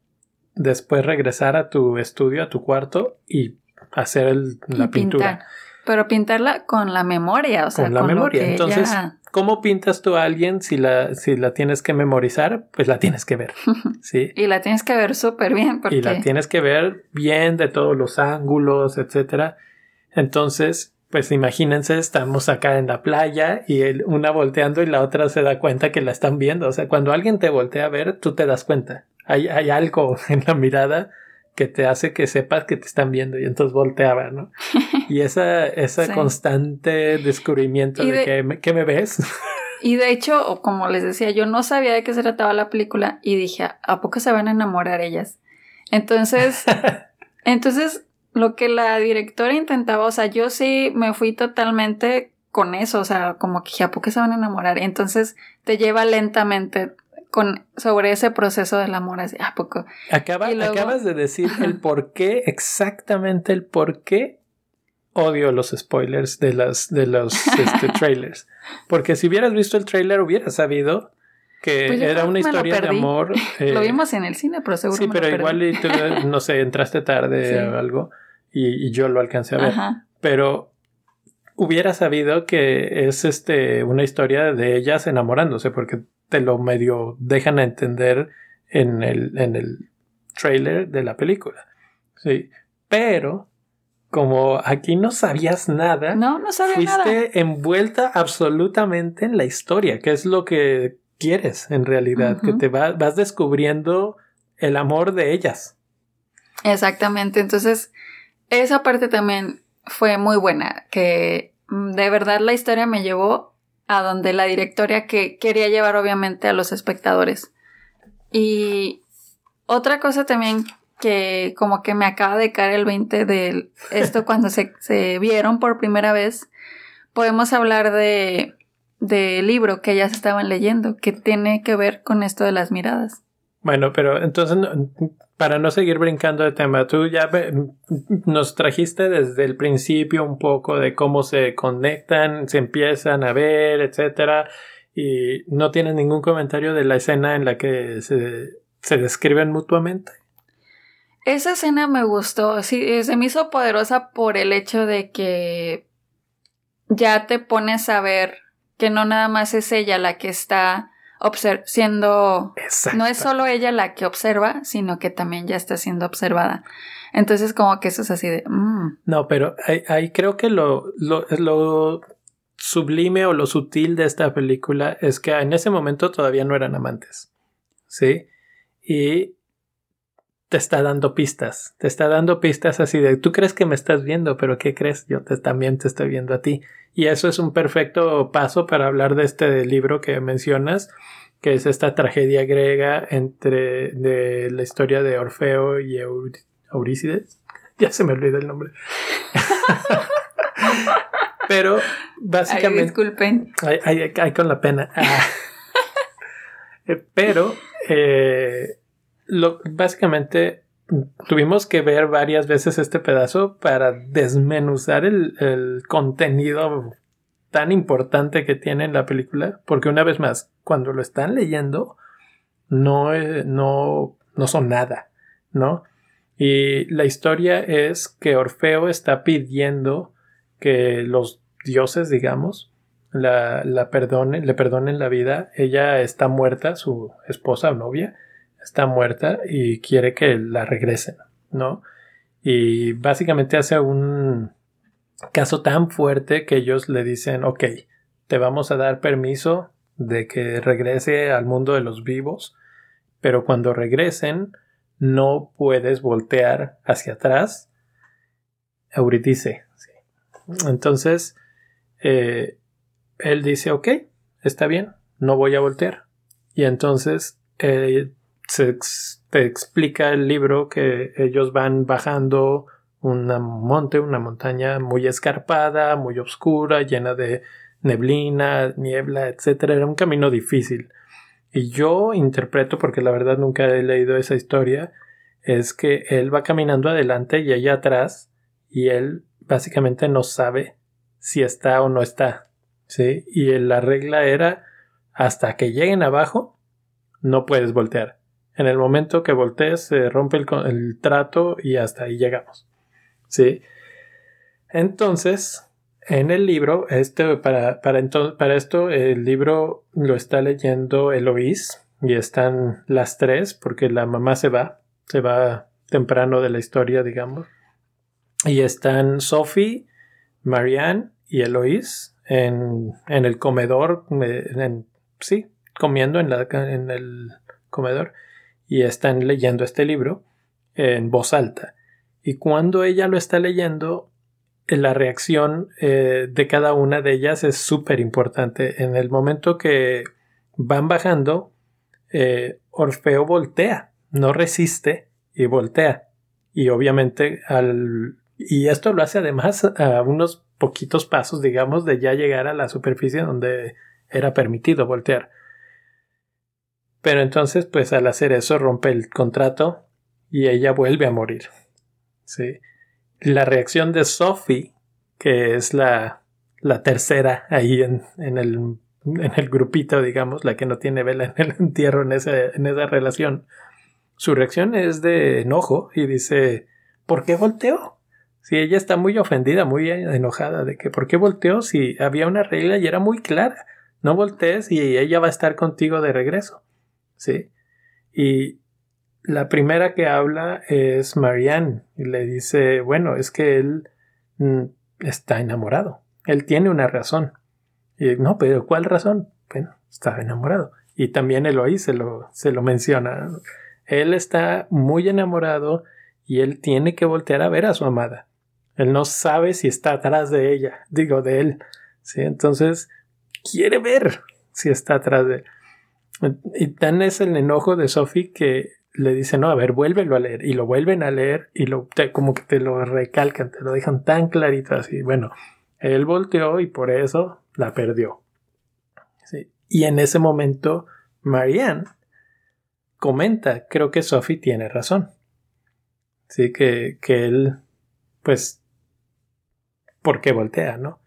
después regresar a tu estudio, a tu cuarto y hacer la pintura. Pero pintarla con la memoria, o sea, con la memoria. Entonces, ¿cómo pintas tú a alguien si la, si la tienes que memorizar? Pues la tienes que ver. (laughs) ¿sí? y la tienes que ver súper bien. Y la tienes que ver bien de todos los ángulos, etcétera. Entonces, pues imagínense, estamos acá en la playa y una volteando y la otra se da cuenta que la están viendo. O sea, cuando alguien te voltea a ver, tú te das cuenta. Hay, hay algo (laughs) en la mirada que te hace que sepas que te están viendo y entonces volteaba, ¿no? (laughs) Y esa, ese constante descubrimiento de, que, me ves. Y de hecho, como les decía, yo no sabía de qué se trataba la película y dije, ¿a poco se van a enamorar ellas? Entonces, (laughs) entonces lo que la directora intentaba, o sea, yo sí me fui totalmente con eso, o sea, como que dije, ¿a poco se van a enamorar? Entonces te lleva lentamente con, sobre ese proceso del amor, así, ¿a poco? Acabas de decir el por qué, exactamente el por qué odio los spoilers de, las, de los este, (laughs) trailers. Porque si hubieras visto el trailer, hubieras sabido que pues era una historia de amor. (laughs) lo eh, vimos en el cine, pero seguro. Sí, pero igual, (laughs) no sé, entraste tarde o algo y, yo lo alcancé a ver. Pero hubiera sabido que es este una historia de ellas enamorándose, porque te lo medio dejan a entender en el, en el trailer de la película. Sí. Pero, como aquí no sabías nada, no, no fuiste envuelta absolutamente en la historia, que es lo que quieres en realidad, que te vas descubriendo el amor de ellas. Exactamente. Entonces, esa parte también fue muy buena, que mm, de verdad la historia me llevó a donde la directoria que quería llevar obviamente a los espectadores. Y otra cosa también que como que me acaba de caer el 20 de esto (laughs) cuando se, se vieron por primera vez, podemos hablar de del libro que ellas estaban leyendo, que tiene que ver con esto de las miradas. Bueno, pero entonces, para no seguir brincando de tema, tú ya nos trajiste desde el principio un poco de cómo se conectan, se empiezan a ver, etcétera, y no tienes ningún comentario de la escena en la que se, se describen mutuamente. Esa escena me gustó, sí, se me hizo poderosa por el hecho de que ya te pones a ver que no nada más es ella la que está siendo... No es solo ella la que observa, sino que también ya está siendo observada. Entonces como que eso es así de... Mm. No, pero ahí, creo que lo, lo, lo, sublime o lo sutil de esta película es que en ese momento todavía no eran amantes. ¿Sí? Y te está dando pistas, te está dando pistas así de, tú crees que me estás viendo, pero ¿qué crees? Yo también te estoy viendo a ti. Y eso es un perfecto paso para hablar de este libro que mencionas, que es esta tragedia griega entre de la historia de Orfeo y Eurícides. (laughs) Ya se me olvidó el nombre. (laughs) pero básicamente... Ay, disculpen. Con la pena. Ah. (laughs) Eh, pero... Eh, lo, básicamente tuvimos que ver varias veces este pedazo para desmenuzar el, contenido tan importante que tiene en la película, porque una vez más, cuando lo están leyendo, no, no, no son nada, ¿no? Y la historia es que Orfeo está pidiendo que los dioses, digamos, la, la perdonen, le perdonen la vida. Ella está muerta, su esposa o novia, está muerta y quiere que la regresen, ¿no? Y básicamente hace un caso tan fuerte que ellos le dicen, ok, te vamos a dar permiso de que regrese al mundo de los vivos, pero cuando regresen no puedes voltear hacia atrás. Euridice. Entonces, eh, él dice, ok, está bien, no voy a voltear. Y entonces eh, se te explica el libro que ellos van bajando un monte, una montaña muy escarpada, muy oscura, llena de neblina, niebla, etcétera. Era un camino difícil. Y yo interpreto, porque la verdad nunca he leído esa historia, es que él va caminando adelante y ella atrás, y él básicamente no sabe si está o no está. ¿sí? Y la regla era hasta que lleguen abajo, no puedes voltear. En el momento que voltees, se rompe el, trato y hasta ahí llegamos. ¿Sí? Entonces, en el libro, este, para, para, esto, el libro lo está leyendo Eloís y están las tres porque la mamá se va, se va temprano de la historia, digamos. Y están Sophie, Marianne y Eloís en, en el comedor, en, sí, comiendo en, la, en el comedor y están leyendo este libro en voz alta. Y cuando ella lo está leyendo, la reacción eh, de cada una de ellas es súper importante. En el momento que van bajando, eh, Orfeo voltea, no resiste y voltea. Y obviamente al... Y esto lo hace además a unos poquitos pasos, digamos, de ya llegar a la superficie donde era permitido voltear. Pero entonces, pues al hacer eso, rompe el contrato y ella vuelve a morir. ¿sí? La reacción de Sophie, que es la, la tercera ahí en, en, el, en, el, grupito, digamos, la que no tiene vela en el (laughs) entierro en, ese, en esa relación, su reacción es de enojo y dice, ¿por qué volteó? Si ella está muy ofendida, muy enojada de que ¿por qué volteó si había una regla y era muy clara? No voltees y ella va a estar contigo de regreso. ¿Sí? Y la primera que habla es Marianne y le dice, bueno, es que él mm, está enamorado, él tiene una razón. Y no, pero ¿cuál razón? Bueno, está enamorado. Y también Eloí se lo, se lo menciona. Él está muy enamorado y él tiene que voltear a ver a su amada. Él no sabe si está atrás de ella, digo de él. ¿sí? Entonces, quiere ver si está atrás de él. Y tan es el enojo de Sophie que le dice, no, a ver, vuélvelo a leer. Y lo vuelven a leer y lo, como que te lo recalcan, te lo dejan tan clarito así. Bueno, él volteó y por eso la perdió. Y en ese momento, Marianne comenta, creo que Sophie tiene razón. Sí, que, que él, pues, ¿por qué voltea, no?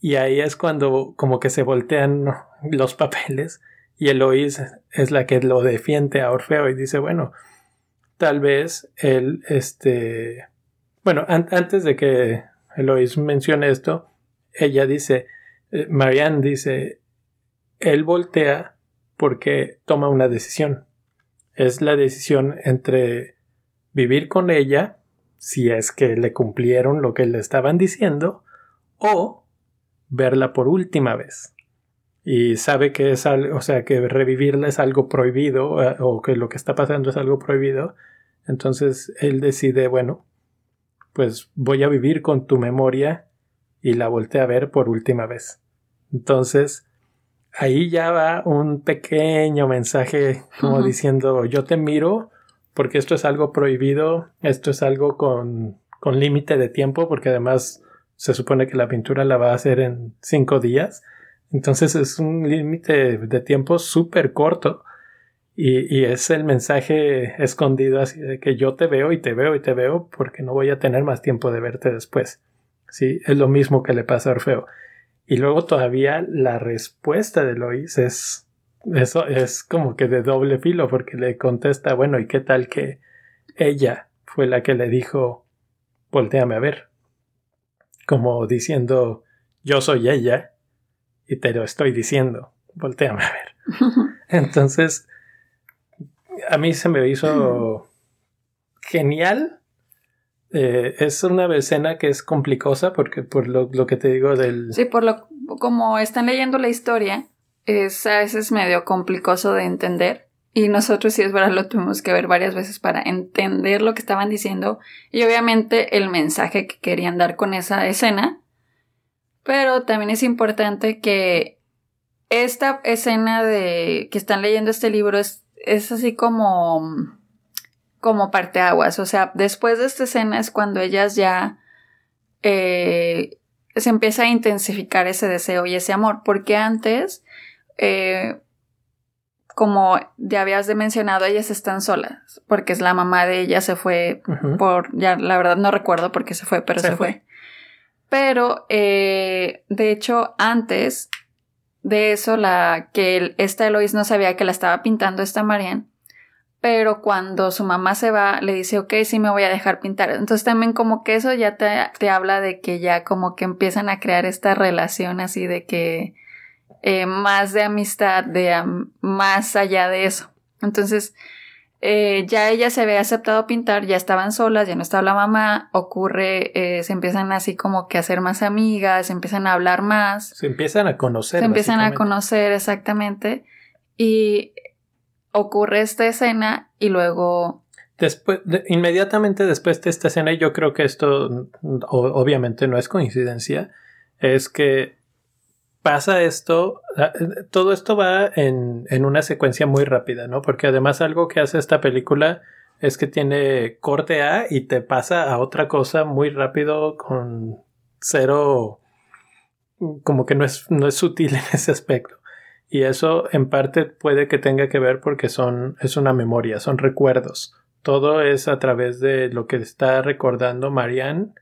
Y ahí es cuando como que se voltean los papeles y Eloís es la que lo defiende a Orfeo y dice, bueno, tal vez él, este, bueno, antes de que Eloís mencione esto, ella dice, eh, Marianne dice, él voltea porque toma una decisión. Es la decisión entre vivir con ella, si es que le cumplieron lo que le estaban diciendo, o verla por última vez. Y sabe que es algo, o sea, que revivirla es algo prohibido eh, o que lo que está pasando es algo prohibido. Entonces él decide, bueno, pues voy a vivir con tu memoria y la volteé a ver por última vez. Entonces, ahí ya va un pequeño mensaje como diciendo, yo te miro porque esto es algo prohibido, esto es algo con, con límite de tiempo, porque además se supone que la pintura la va a hacer en cinco días. Entonces es un límite de tiempo súper corto. Y, y, es el mensaje escondido así de que yo te veo y te veo y te veo porque no voy a tener más tiempo de verte después. Sí, es lo mismo que le pasa a Orfeo. Y luego todavía la respuesta de Lois es eso es como que de doble filo porque le contesta, bueno, ¿y qué tal que ella fue la que le dijo, volteame a ver? Como diciendo, yo soy ella y te lo estoy diciendo, volteame a ver. (laughs) Entonces, a mí se me hizo genial. Eh, es una escena que es complicosa porque por lo, lo, que te digo del... Sí, por lo como están leyendo la historia, es a veces medio complicoso de entender. Y nosotros, si es verdad, lo tuvimos que ver varias veces para entender lo que estaban diciendo y obviamente el mensaje que querían dar con esa escena. Pero también es importante que esta escena de que están leyendo este libro es, es así como como parteaguas. O sea, después de esta escena es cuando ellas ya eh, se empieza a intensificar ese deseo y ese amor. Porque antes eh, como ya habías de mencionado, ellas están solas, porque es la mamá de ella, se fue por, ya la verdad no recuerdo por qué se fue, pero se, fue. Pero, eh, de hecho, antes de eso, la que esta Eloís no sabía que la estaba pintando esta Marianne, pero cuando su mamá se va, le dice, ok, sí me voy a dejar pintar. Entonces también como que eso ya te, te habla de que ya como que empiezan a crear esta relación así de que eh, más de amistad, de más allá de eso. Entonces, eh, ya ella se había aceptado pintar, ya estaban solas, ya no estaba la mamá, ocurre, eh, se empiezan así como que a hacer más amigas, se empiezan a hablar más. Se empiezan a conocer. Se empiezan a conocer exactamente. Y ocurre esta escena y luego... Después, inmediatamente después de esta escena, y yo creo que esto obviamente no es coincidencia, es que pasa esto, ah, todo esto va en, en, una secuencia muy rápida, ¿no? Porque además algo que hace esta película es que tiene corte A y te pasa a otra cosa muy rápido con cero, como que no es, no es sutil (laughs) en ese aspecto. Y eso en parte puede que tenga que ver porque son, es una memoria, son recuerdos. Todo es a través de lo que está recordando Marianne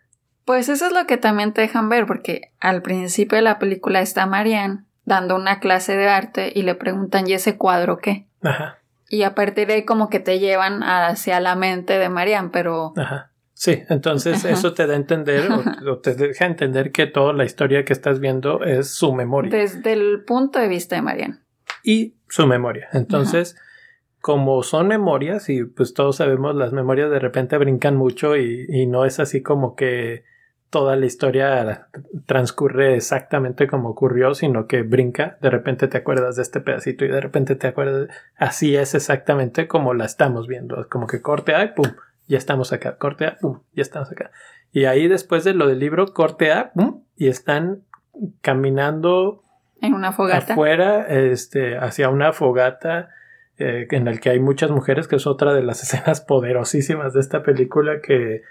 pues eso es lo que también te dejan ver, porque al principio de la película está Marianne dando una clase de arte y le preguntan, ¿y ese cuadro qué? Ajá. Y a partir de ahí como que te llevan hacia la mente de Marianne, pero... Ajá. Sí, entonces eso te da a entender (laughs) o, te deja entender que toda la historia que estás viendo es su memoria. Desde el punto de vista de Marianne. Y su memoria. Entonces, como son memorias, y pues todos sabemos, las memorias de repente brincan mucho y, y no es así como que toda la historia transcurre exactamente como ocurrió, sino que brinca, de repente te acuerdas de este pedacito y de repente te acuerdas, así es exactamente como la estamos viendo, como que corte A, pum, ya estamos acá, corte A, pum, ya estamos acá. Y ahí después de lo del libro, corte A, pum, y están caminando en una fogata. afuera, este, hacia una fogata eh, en la que hay muchas mujeres, que es otra de las (laughs) escenas poderosísimas de esta película que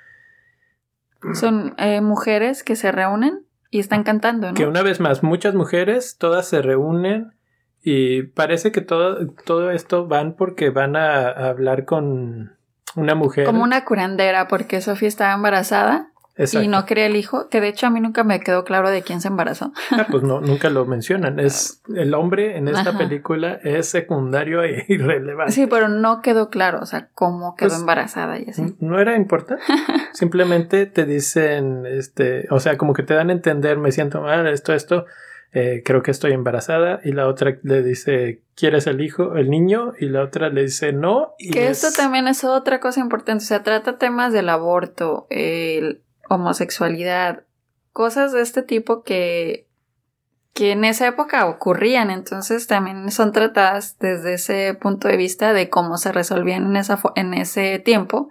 son eh, mujeres que se reúnen y están cantando, ¿no? Que una vez más, muchas mujeres, todas se reúnen y parece que todo, todo esto van porque van a, a hablar con una mujer. Como una curandera, porque Sofía estaba embarazada y no quería el hijo, que de hecho a mí nunca me quedó claro de quién se embarazó. Ah, pues no, nunca lo mencionan. (laughs) Es el hombre en esta película es secundario e (laughs) irrelevante. Sí, pero no quedó claro, o sea, cómo quedó pues, embarazada y así. No era importante. (laughs) Simplemente te dicen, este, o sea, como que te dan a entender, me siento mal, esto, esto. Eh, creo que estoy embarazada y la otra le dice ¿quieres el hijo, el niño? y la otra le dice no. Y que esto también es otra cosa importante, o sea, trata temas del aborto, el homosexualidad, cosas de este tipo que que en esa época ocurrían, entonces también son tratadas desde ese punto de vista de cómo se resolvían en, esa, en ese tiempo.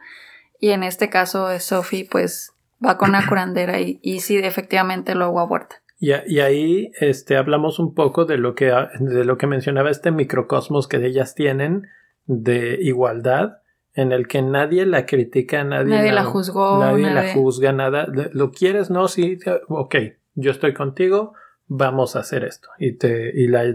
Y en este caso, Sophie pues va con una curandera y, y sí, efectivamente luego aborta. Y, y, ahí este, hablamos un poco de lo, que, de lo que mencionaba este microcosmos que ellas tienen de igualdad, en el que nadie la critica, nadie, nadie la, juzgó, nadie, la juzga, nada. ¿Lo quieres? No, sí, ok, yo estoy contigo, vamos a hacer esto. Y te, y la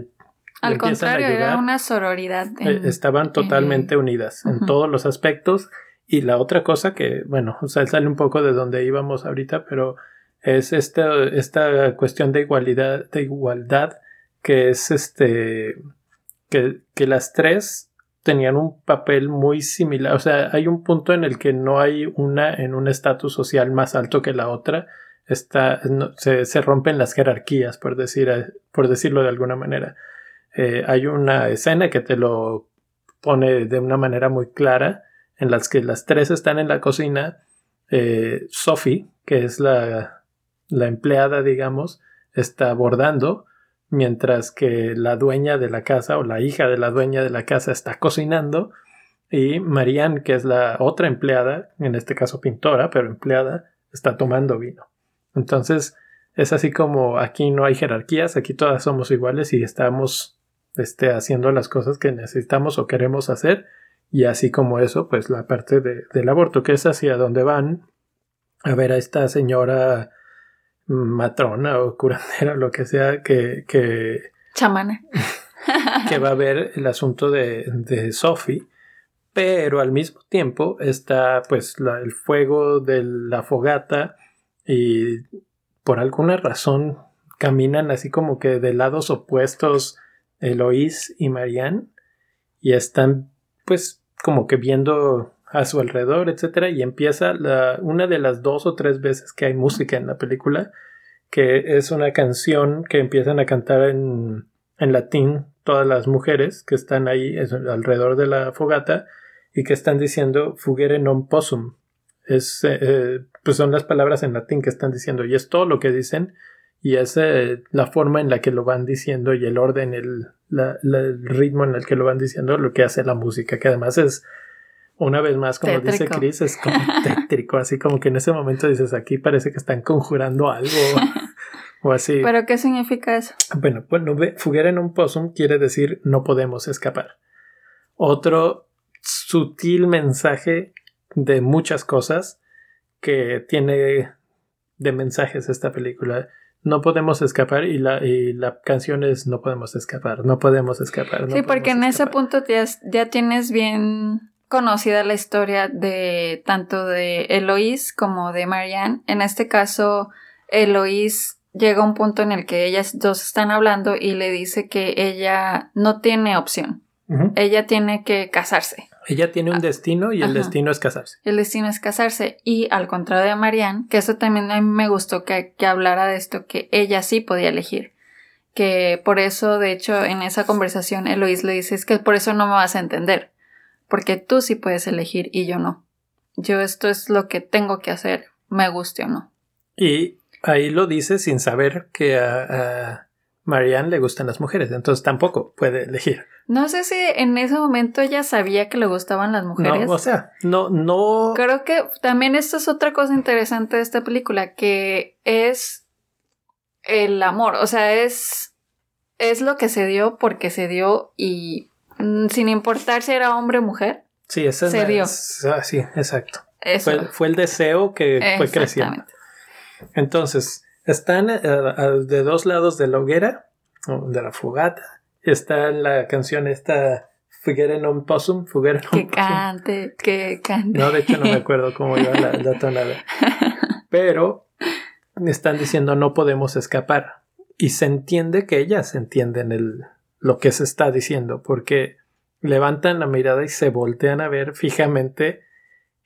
al contrario, era una sororidad. Eh, estaban totalmente unidas en todos los aspectos. Y la otra cosa que, bueno, o sea, sale un poco de donde íbamos ahorita, pero es esta, esta cuestión de igualdad, de igualdad que es este, que, que las tres tenían un papel muy similar. O sea, hay un punto en el que no hay una en un estatus social más alto que la otra está, se, rompen las jerarquías, por, decir, eh, por decirlo de alguna manera. Eh, hay una escena que te lo pone de una manera muy clara, en las que las tres están en la cocina. Eh, Sophie, que es la, la empleada, digamos, está bordando, mientras que la dueña de la casa o la hija de la dueña de la casa está cocinando y Marianne, que es la otra empleada, en este caso pintora, pero empleada, está tomando vino. Entonces, es así como aquí no hay jerarquías, aquí todas somos iguales y estamos este, haciendo las cosas que necesitamos o queremos hacer. Y así como eso, pues la parte de, del aborto, que es hacia donde van a ver a esta señora matrona o curandera, lo que sea, que... que Chamana. (laughs) que va a ver el asunto de, de Sophie, pero al mismo tiempo está pues el fuego de la fogata y por alguna razón caminan así como que de lados opuestos Eloís y Marianne y están pues como que viendo a su alrededor, etcétera, y empieza la, una de las dos o tres veces que hay música en la película, que es una canción que empiezan a cantar en, en latín todas las mujeres que están ahí alrededor de la fogata y que están diciendo fugere non possum, es, eh, pues son las palabras en latín que están diciendo y es todo lo que dicen y es eh, la forma en la que lo van diciendo y el orden, el, el, ritmo en el que lo van diciendo lo que hace la música, que además es, una vez más, como dice Chris, es como (laughs) tétrico, así como que en ese momento dices, aquí parece que están conjurando algo o así. ¿Pero qué significa eso? Bueno, bueno, fuguera en un possum quiere decir no podemos escapar. Otro sutil mensaje de muchas cosas que tiene de mensajes esta película. No podemos escapar y la, y la canción es No podemos escapar, no podemos escapar. sí, porque en ese punto ya, ya tienes bien conocida la historia de tanto de Eloís como de Marianne. En este caso, Eloís llega a un punto en el que ellas dos están hablando y le dice que ella no tiene opción. Ella tiene que casarse. Ella tiene un ah, destino y el destino es casarse. El destino es casarse. Y al contrario de Marianne, que eso también a mí me gustó que, que hablara de esto, que ella sí podía elegir. Que por eso, de hecho, en esa conversación, Eloís le dice, es que por eso no me vas a entender. Porque tú sí puedes elegir y yo no. Yo esto es lo que tengo que hacer, me guste o no. Y ahí lo dice sin saber que a Marianne le gustan las mujeres, entonces tampoco puede elegir. No sé si en ese momento ella sabía que le gustaban las mujeres. No, o sea, no, no. Creo que también esto es otra cosa interesante de esta película, que es el amor, o sea, es, es lo que se dio porque se dio y sin importar si era hombre o mujer. Sí, ese se dio. Ah, sí, exacto. Fue, fue, el deseo que fue creciendo. Entonces, están eh, de dos lados de la hoguera, de la fogata. Está la canción esta Fugere non possum, non Que cante, que cante. No, de hecho no me acuerdo cómo iba la, la tonada. (laughs) Pero están diciendo no podemos escapar. Y se entiende que ellas entienden el, lo que se está diciendo, porque levantan la mirada y se voltean a ver fijamente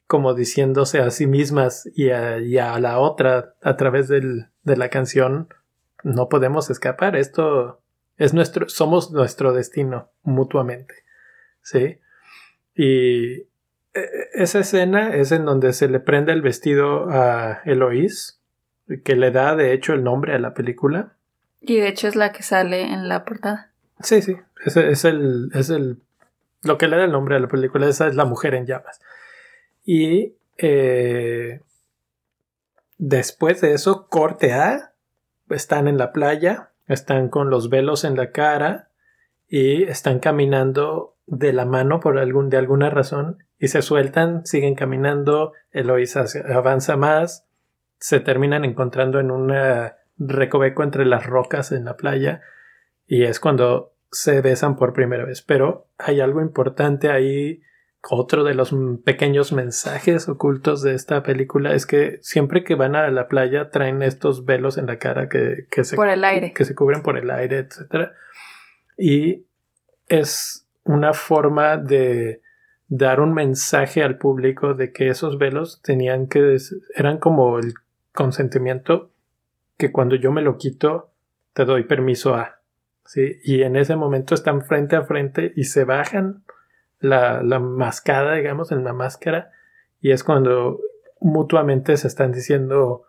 como diciéndose a sí mismas y a, la otra a través de la canción, no podemos escapar, esto es nuestro, somos nuestro destino mutuamente, ¿sí? Y e, e, esa escena es en donde se le prende el vestido a Eloís, que le da de hecho el nombre a la película. Y de hecho es la que sale en la portada. Sí, sí. Es el, es el. Lo que le da el nombre a la película. Esa es la mujer en llamas. Y eh, después de eso, corte A. Están en la playa. Están con los velos en la cara. Y están caminando de la mano por algún, de alguna razón. Y se sueltan, siguen caminando. Eloisa avanza más. Se terminan encontrando en un recoveco entre las rocas en la playa. Y es cuando se besan por primera vez. Pero hay algo importante ahí. Otro de los pequeños mensajes ocultos de esta película es que siempre que van a la playa traen estos velos en la cara que, se, por el aire. que se cubren por el aire, etc. Y es una forma de dar un mensaje al público de que esos velos tenían que eran como el consentimiento que cuando yo me lo quito te doy permiso a ¿sí? Y en ese momento están frente a frente y se bajan la, la mascada, digamos, en la máscara, y es cuando mutuamente se están diciendo,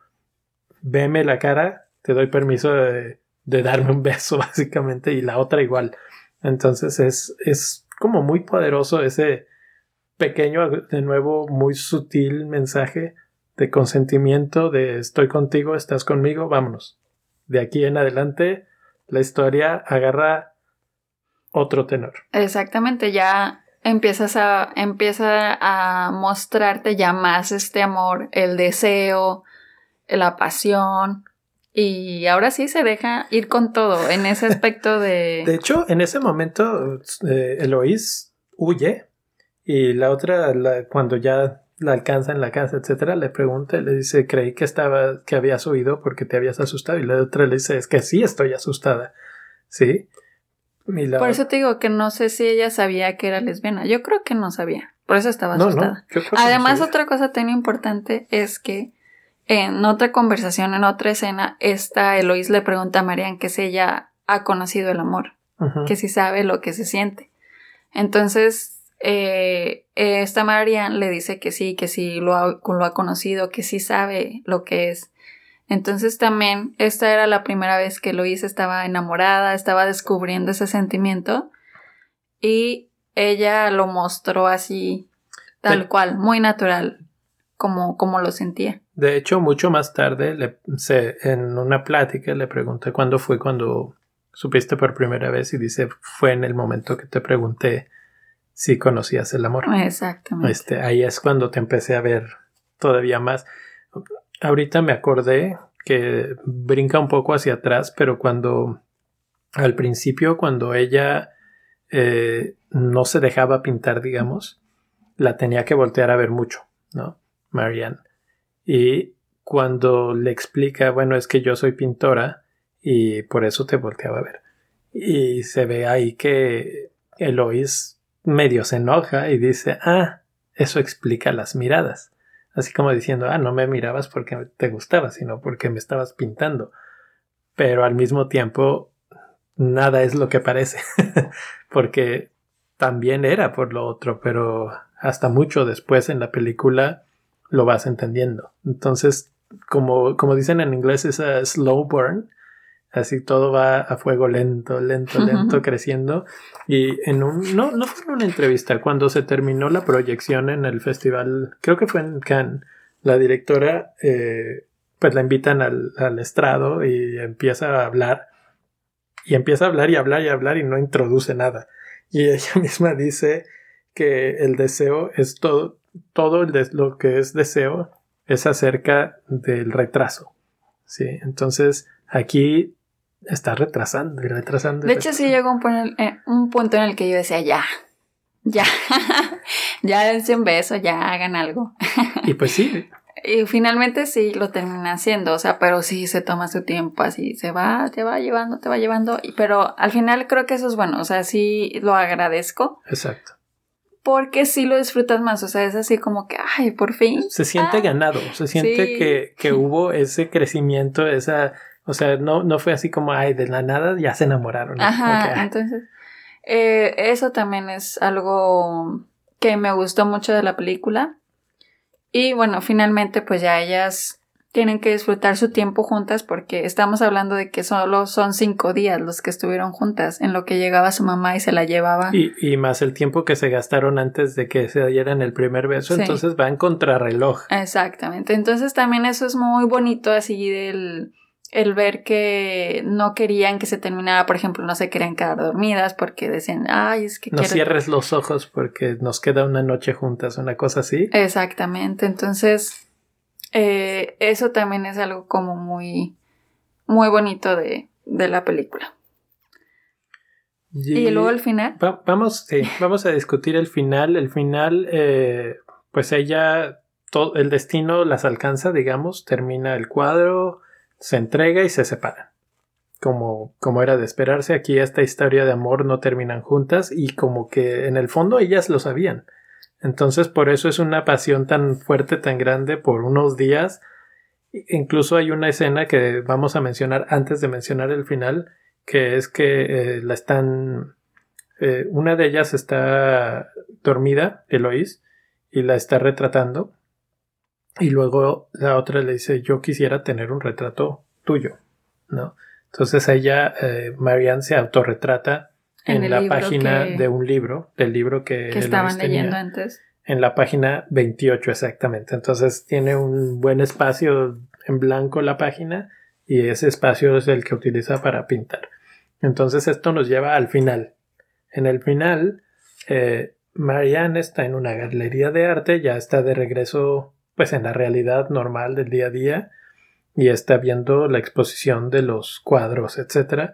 veme la cara, te doy permiso de, de darme un beso, (laughs) básicamente, y la otra igual. Entonces es, es como muy poderoso ese pequeño, de nuevo, muy sutil mensaje de consentimiento, de estoy contigo, estás conmigo, vámonos. De aquí en adelante la historia agarra otro tenor. Exactamente, ya empiezas a empieza a mostrarte ya más este amor, el deseo, la pasión y ahora sí se deja ir con todo en ese (laughs) aspecto de De hecho, en ese momento eh, Eloís huye y la otra cuando ya la alcanza en la casa, etcétera, le pregunta, le dice, creí que estaba, que habías oído porque te habías asustado. Y la otra le dice, es que sí estoy asustada. ¿Sí? Por eso te digo que no sé si ella sabía que era lesbiana. Yo creo que no sabía. Por eso estaba asustada. Además, otra cosa tan importante es que en otra conversación, en otra escena, esta Eloís le pregunta a Marian que si ella ha conocido el amor, que si sabe lo que se siente. Entonces, eh, esta Marian le dice que sí, que sí lo ha, lo ha conocido, que sí sabe lo que es. Entonces también esta era la primera vez que Lois estaba enamorada, estaba descubriendo ese sentimiento y ella lo mostró así, tal cual, muy natural, como, como lo sentía. De hecho, mucho más tarde, le, se, en una plática, le pregunté cuándo fue cuando supiste por primera vez y dice, fue en el momento que te pregunté si conocías el amor. Exactamente. Este, ahí es cuando te empecé a ver todavía más. Ahorita me acordé que brinca un poco hacia atrás, pero cuando al principio, cuando ella eh, no se dejaba pintar, digamos, la tenía que voltear a ver mucho, ¿no? Marianne. Y cuando le explica, bueno, es que yo soy pintora y por eso te volteaba a ver. Y se ve ahí que Eloís medio se enoja y dice, ah, eso explica las miradas. Así como diciendo, ah, no me mirabas porque te gustaba, sino porque me estabas pintando. Pero al mismo tiempo, nada es lo que parece, (laughs) porque también era por lo otro, pero hasta mucho después en la película lo vas entendiendo. Entonces, como, como dicen en inglés, es a slow burn, Así todo va a fuego lento, lento, lento, creciendo. Y en un, no, no fue en una entrevista, cuando se terminó la proyección en el festival, creo que fue en Cannes, la directora, eh, pues la invitan al, al estrado y empieza a hablar. Y empieza a hablar y hablar y hablar y no introduce nada. Y ella (laughs) misma dice que el deseo es todo, todo lo que es deseo es acerca del retraso. Sí, entonces aquí está retrasando y retrasando. de hecho, sí llegó un, eh, un, punto en el que yo decía, ya, ya, (laughs) ya dense un beso, ya hagan algo. y pues sí. (laughs) Y finalmente sí lo termina haciendo, o sea, pero sí se toma su tiempo, así se va, te va llevando, te va llevando, pero al final creo que eso es bueno, o sea, sí lo agradezco. Exacto. Porque sí lo disfrutas más, o sea, es así como que, ay, por fin. Se siente ah, ganado, se siente que, que (laughs) hubo ese crecimiento, esa o sea, no, no fue así como, ay, de la nada ya se enamoraron. Ajá, entonces, eh, eso también es algo que me gustó mucho de la película. Y bueno, finalmente pues ya ellas tienen que disfrutar su tiempo juntas porque estamos hablando de que solo son cinco días los que estuvieron juntas en lo que llegaba su mamá y se la llevaba. Y, y más el tiempo que se gastaron antes de que se dieran el primer beso, Sí. entonces va en contrarreloj. Exactamente. Entonces también eso es muy bonito así del el ver que no querían que se terminara, por ejemplo, no se querían quedar dormidas porque decían, ay, es que No quiero... cierres los ojos porque nos queda una noche juntas, una cosa así. Exactamente. Entonces, eh, eso también es algo como muy, muy bonito de, de la película. Y, luego al final, Va- vamos, sí, (laughs) vamos a discutir el final. El final, eh, pues ella, todo, el destino las alcanza, digamos, termina el cuadro, se entrega y se separan. Como, como era de esperarse, aquí esta historia de amor no terminan juntas y como que en el fondo ellas lo sabían. Entonces por eso es una pasión tan fuerte, tan grande por unos días. Incluso hay una escena que vamos a mencionar antes de mencionar el final, que es que eh, la están eh, una de ellas está dormida, Eloís, y la está retratando. Y luego la otra le dice, yo quisiera tener un retrato tuyo, ¿no? Entonces ella, eh, Marianne, se autorretrata En la página que- de un libro, del libro que, estaban tenía, leyendo antes. en la página 28 exactamente. Entonces tiene un buen espacio en blanco la página y ese espacio es el que utiliza para pintar. Entonces esto nos lleva al final. En el final, eh, Marianne está en una galería de arte, ya está de regreso pues en la realidad normal del día a día y está viendo la exposición de los cuadros, etcétera,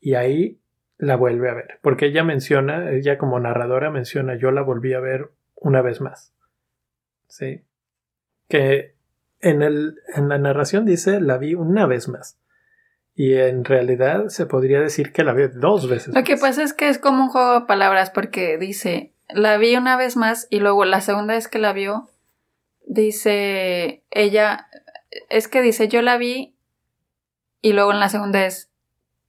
y ahí la vuelve a ver, porque ella menciona, ella como narradora menciona, yo la volví a ver una vez más. Sí. Que en, el, en la narración dice la vi una vez más. Y en realidad se podría decir que la vi dos veces. Lo que más. pasa es que es como un juego de palabras porque dice, la vi una vez más y luego la segunda vez que la vio, dice ella, es que dice yo la vi y luego en la segunda es,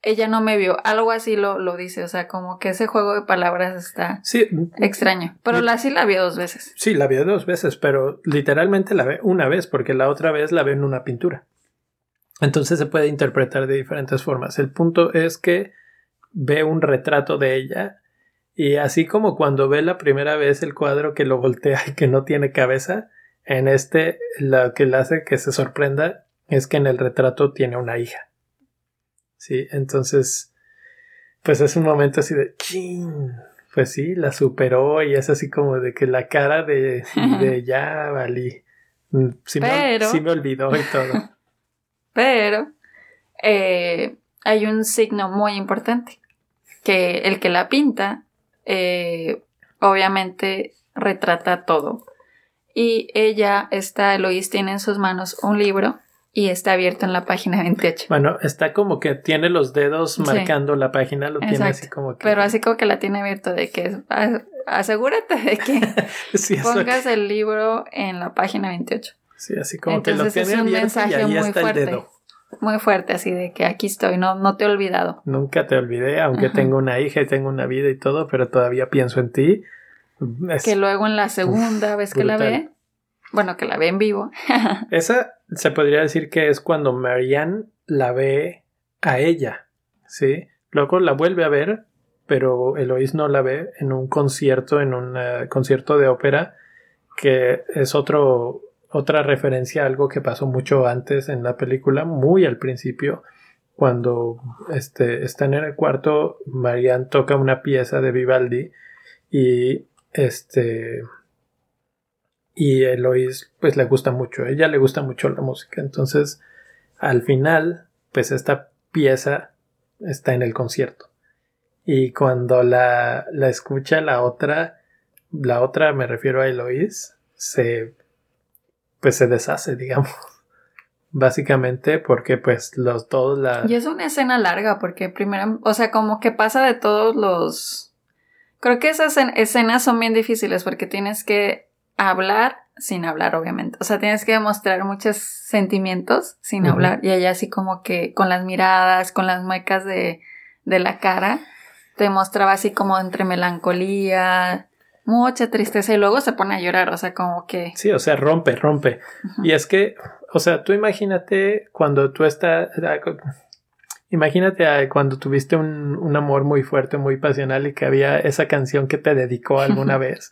ella no me vio, algo así lo, lo dice, o sea, como que ese juego de palabras está Sí, extraño, pero la sí la vio dos veces. sí, la vi dos veces, pero literalmente la ve una vez, porque la otra vez la ve en una pintura. Entonces se puede interpretar de diferentes formas. El punto es que ve un retrato de ella y así como cuando ve la primera vez el cuadro que lo voltea y que no tiene cabeza, en este lo que le hace que se sorprenda es que en el retrato tiene una hija. Sí, entonces pues es un momento así de chin. Pues sí, la superó y es así como de que la cara de, de ya valí. Mm, Sí me, Pero- sí me olvidó y todo. (laughs) Pero eh, hay un signo muy importante, que el que la pinta, eh, obviamente retrata todo. Y ella, está, Eloís, tiene en sus manos un libro y está abierto en la página 28. Bueno, está como que tiene los dedos Sí. marcando la página, lo tiene Exacto. así como que. Pero así como que la tiene abierto de que asegúrate de que (laughs) sí, pongas el libro en la página 28. sí, así como que lo Entonces es tiene un abierto y mensaje ahí muy está el fuerte. dedo. Muy fuerte, así de que aquí estoy, no, no te he olvidado. Nunca te olvidé, aunque Ajá. tengo una hija y tengo una vida y todo, pero todavía pienso en ti. Es- Que luego en la segunda vez que la ve, bueno, que la ve en vivo, (laughs) Esa se podría decir que es cuando Marianne la ve a ella, ¿sí? Luego la vuelve a ver, pero Eloís no la ve en un concierto, en un eh, concierto de ópera, que es otro, otra referencia a algo que pasó mucho antes en la película, muy al principio, cuando este, están en el cuarto, Marianne toca una pieza de Vivaldi y este y Eloís pues le gusta mucho, a ella le gusta mucho la música, entonces al final pues esta pieza está en el concierto. Y cuando la, la escucha la otra, la otra me refiero a Eloís, se pues se deshace (laughs) digamos. Básicamente porque pues los todos la y es una escena larga porque primero, o sea, como que pasa de todos los... Creo que esas en- escenas son bien difíciles porque tienes que hablar sin hablar, obviamente. O sea, tienes que demostrar muchos sentimientos sin hablar. Y ella así como que con las miradas, con las muecas de, de la cara, te mostraba así como entre melancolía, mucha tristeza y luego se pone a llorar. O sea, como que... Sí, o sea, rompe, rompe. Y es que o sea, tú imagínate cuando tú estás, imagínate cuando tuviste un, un amor muy fuerte, muy pasional y que había esa canción que te dedicó alguna (laughs) vez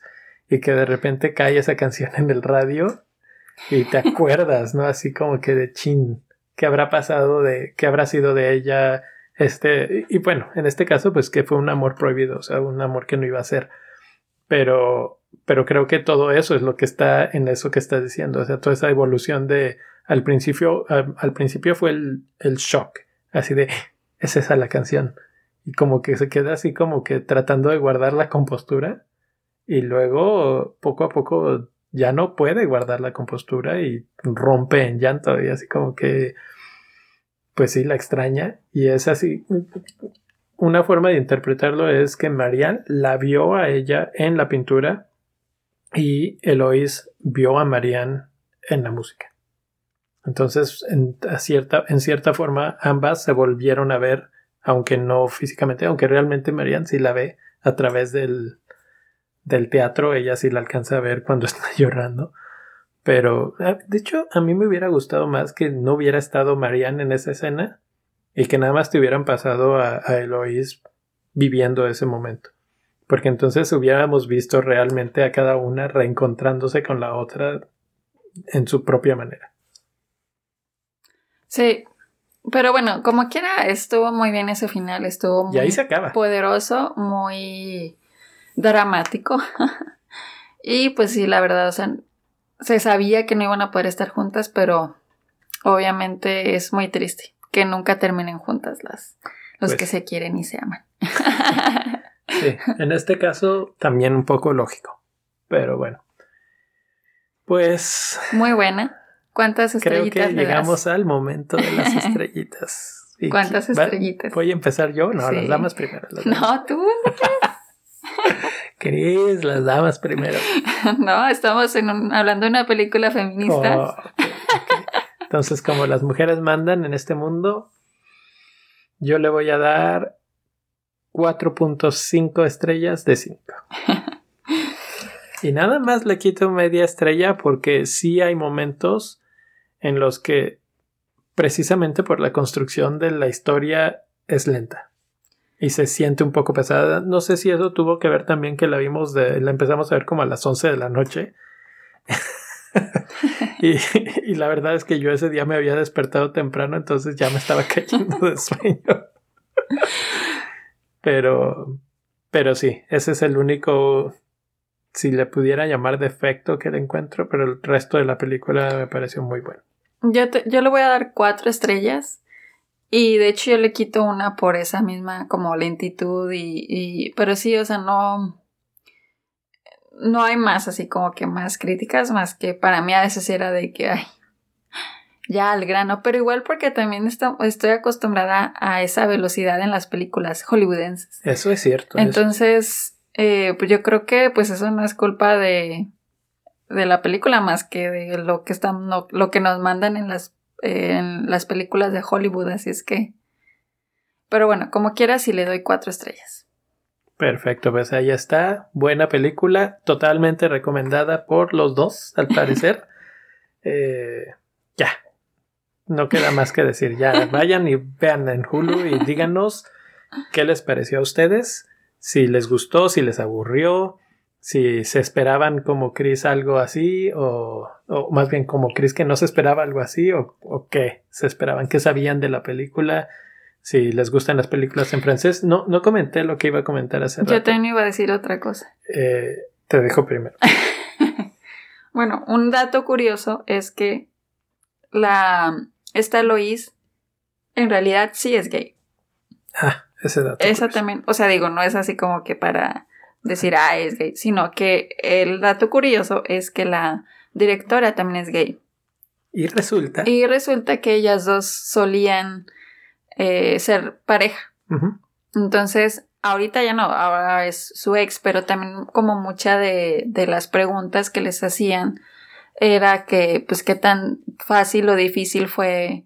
y que de repente cae esa canción en el radio y te acuerdas, ¿no? Así como que de chin, ¿qué habrá pasado de, qué habrá sido de ella? Este, y bueno, en este caso, pues que fue un amor prohibido, o sea, un amor que no iba a ser. Pero, pero creo que todo eso es lo que está en eso que estás diciendo, o sea, toda esa evolución de, al principio, al, principio fue el, el shock, así de, es esa la canción. Y como que se queda así como que tratando de guardar la compostura. Y luego, poco a poco, ya no puede guardar la compostura y rompe en llanto. Y así como que pues sí la extraña y es así. Una forma de interpretarlo es que Marianne la vio a ella en la pintura y Eloís vio a Marianne en la música. Entonces, en, cierta, en cierta forma, ambas se volvieron a ver, aunque no físicamente, aunque realmente Marianne sí la ve a través del, del teatro, ella sí la alcanza a ver cuando (laughs) está llorando. Pero, ah, de hecho, a mí me hubiera gustado más que no hubiera estado Marianne en esa escena y que nada más te hubieran pasado a, a Eloís viviendo ese momento. Porque entonces hubiéramos visto realmente a cada una reencontrándose con la otra en su propia manera. Sí, pero bueno, como quiera, estuvo muy bien ese final, estuvo muy y ahí se acaba. poderoso, muy dramático. (laughs) y pues sí, la verdad, o sea, se sabía que no iban a poder estar juntas, pero obviamente es muy triste que nunca terminen juntas las los que pues se quieren y se aman. (laughs) sí, en este caso también un poco lógico, pero bueno. Pues muy buena. ¿Cuántas estrellitas? Creo que llegamos al momento de las (laughs) estrellitas. ¿Cuántas estrellitas? Voy a empezar yo, no, las damas primero. No, tú. (laughs) Cris, las damas primero. (laughs) No, estamos hablando de una película feminista. Oh, Entonces, como las mujeres mandan en este mundo, yo le voy a dar 4.5 estrellas de 5. y nada más le quito media estrella porque sí hay momentos en los que precisamente por la construcción de la historia es lenta y se siente un poco pesada. No sé si eso tuvo que ver también que la vimos de, la empezamos a ver como a las 11 de la noche. (laughs) y, y, la verdad es que yo ese día me había despertado temprano, entonces ya me estaba cayendo de sueño. pero, pero sí, ese es el único, si le pudiera llamar defecto que le encuentro, pero el resto de la película me pareció muy bueno. Yo, yo le voy a dar cuatro estrellas. Y de hecho yo le quito una por esa misma como lentitud y, y pero sí, o sea, no no hay más así como que más críticas, más que para mí a veces era de que, ay, ya al grano, pero igual porque también estoy acostumbrada a esa velocidad en las películas hollywoodenses. Eso es cierto. Entonces, Eh, pues yo creo que pues eso no es culpa de, de la película más que de lo que están, lo que nos mandan en las en las películas de Hollywood, así es que... Pero bueno, como quieras, si le doy cuatro estrellas. Perfecto, pues ahí está. Buena película, totalmente recomendada por los dos, al (laughs) parecer. Eh, ya, no queda más que decir. Ya, (laughs) vayan y vean en Hulu y díganos qué les pareció a ustedes, si les gustó, si les aburrió, si se esperaban como Chris algo así o, o, más bien como Chris que no se esperaba algo así o, o qué se esperaban, qué sabían de la película, si les gustan las películas en francés. No, no comenté lo que iba a comentar hace rato. Yo también iba a decir otra cosa. Eh, te dejo primero. (laughs) bueno, un dato curioso es que la esta Lois en realidad sí es gay. Ah, ese dato. Esa también, o sea, digo, no es así como que para decir, ah, es gay, sino que el dato curioso es que la directora también es gay. Y resulta. Y resulta que ellas dos solían eh, ser pareja. Entonces, ahorita ya no, ahora es su ex, pero también como mucha de, de las preguntas que les hacían era que, pues, qué tan fácil o difícil fue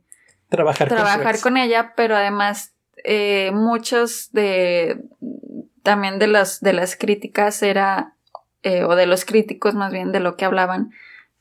trabajar, trabajar con, ella, pero además eh, muchos de, también de las, de las críticas era, eh, o de los críticos más bien de lo que hablaban,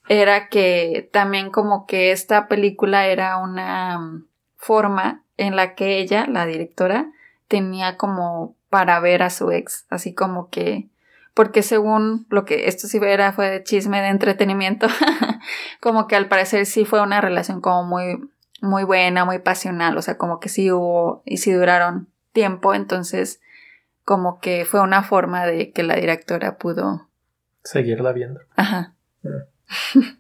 era que también como que esta película era una mm, forma en la que ella, la directora, tenía como para ver a su ex, así como que porque según lo que esto sí era fue de chisme de entretenimiento, (laughs) como que al parecer sí fue una relación como muy muy buena, muy pasional, o sea, como que sí hubo y sí duraron tiempo, entonces como que fue una forma de que la directora pudo seguirla viendo. Ajá. (laughs)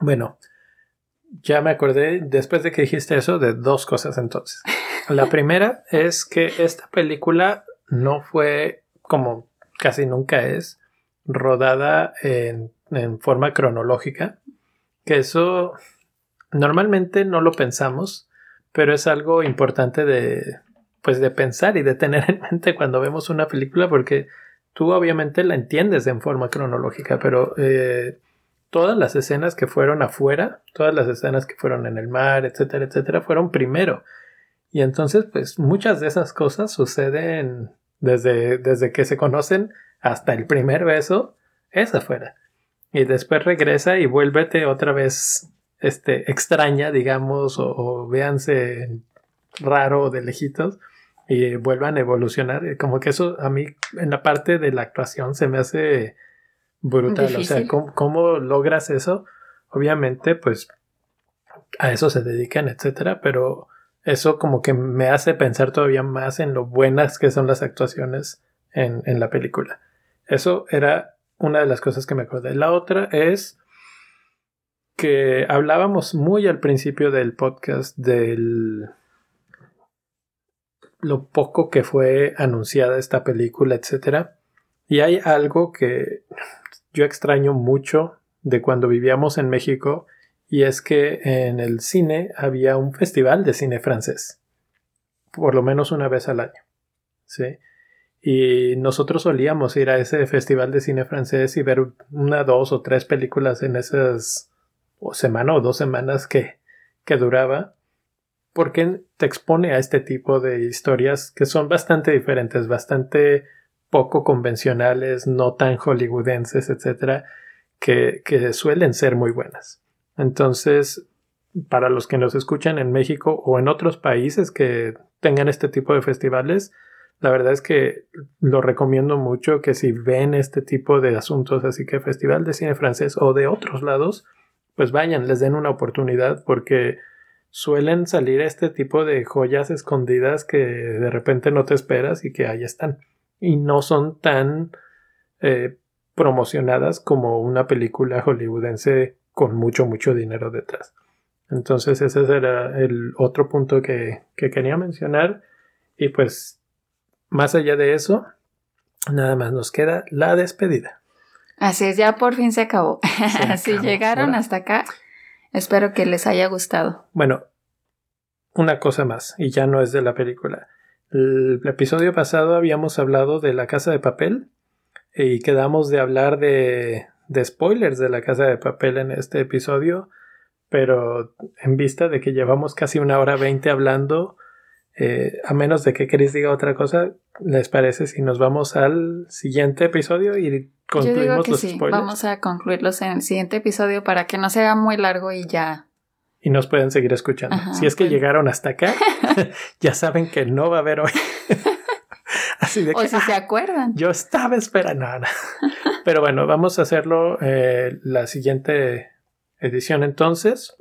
bueno, ya me acordé después de que dijiste eso de dos cosas entonces. La (laughs) primera es que esta película no fue como casi nunca es rodada en, en forma cronológica, que eso normalmente no lo pensamos, pero es algo importante de pues de pensar y de tener en mente cuando vemos una película porque tú obviamente la entiendes en forma cronológica, pero eh, todas las escenas que fueron afuera, todas las escenas que fueron en el mar, etcétera, etcétera, fueron primero. Y entonces, pues muchas de esas cosas suceden desde, desde que se conocen hasta el primer beso, es afuera. Y después regresa y vuélvete otra vez este, extraña, digamos, o, o véanse raro de lejitos y vuelvan a evolucionar. Como que eso a mí en la parte de la actuación se me hace brutal. O sea, ¿cómo, logras eso? Obviamente, pues a eso se dedican, etcétera, pero eso como que me hace pensar todavía más en lo buenas que son las actuaciones en, en la película. Eso era una de las cosas que me acordé. La otra es que hablábamos muy al principio del podcast del lo poco que fue anunciada esta película, etcétera. Y hay algo que yo extraño mucho de cuando vivíamos en México y es que en el cine había un festival de cine francés, por lo menos una vez al año. ¿sí? Y nosotros solíamos ir a ese festival de cine francés y ver una, dos o tres películas en esas o semana o dos semanas que, que duraba porque te expone a este tipo de historias que son bastante diferentes, bastante poco convencionales, no tan hollywoodenses, etcétera, que, que suelen ser muy buenas. Entonces, para los que nos escuchan en México o en otros países que tengan este tipo de festivales, la verdad es que lo recomiendo mucho que si ven este tipo de asuntos, así que Festival de Cine Francés o de otros lados, pues vayan, les den una oportunidad porque suelen salir este tipo de joyas escondidas que de repente no te esperas y que ahí están. Y no son tan eh, promocionadas como una película hollywoodense con mucho, mucho dinero detrás. Entonces ese era el otro punto que, que quería mencionar. Y pues, más allá de eso, nada más nos queda la despedida. Así es, ya por fin se acabó. (laughs) si llegaron hasta acá, Espero que les haya gustado. Bueno, una cosa más, y ya no es de la película. El episodio pasado habíamos hablado de la casa de papel y quedamos de hablar de, de spoilers de la casa de papel en este episodio, pero en vista de que llevamos casi una hora veinte hablando, eh, a menos de que Chris diga otra cosa, ¿les parece si nos vamos al siguiente episodio y concluimos los spoilers? Vamos a concluirlos en el siguiente episodio para que no sea muy largo y ya. Y nos pueden seguir escuchando. si es que llegaron hasta acá, (laughs) (laughs) ya saben que no va a haber hoy. (laughs) Así de que, o si se acuerdan. Yo estaba esperando. Pero bueno, vamos a hacerlo eh, la siguiente edición entonces.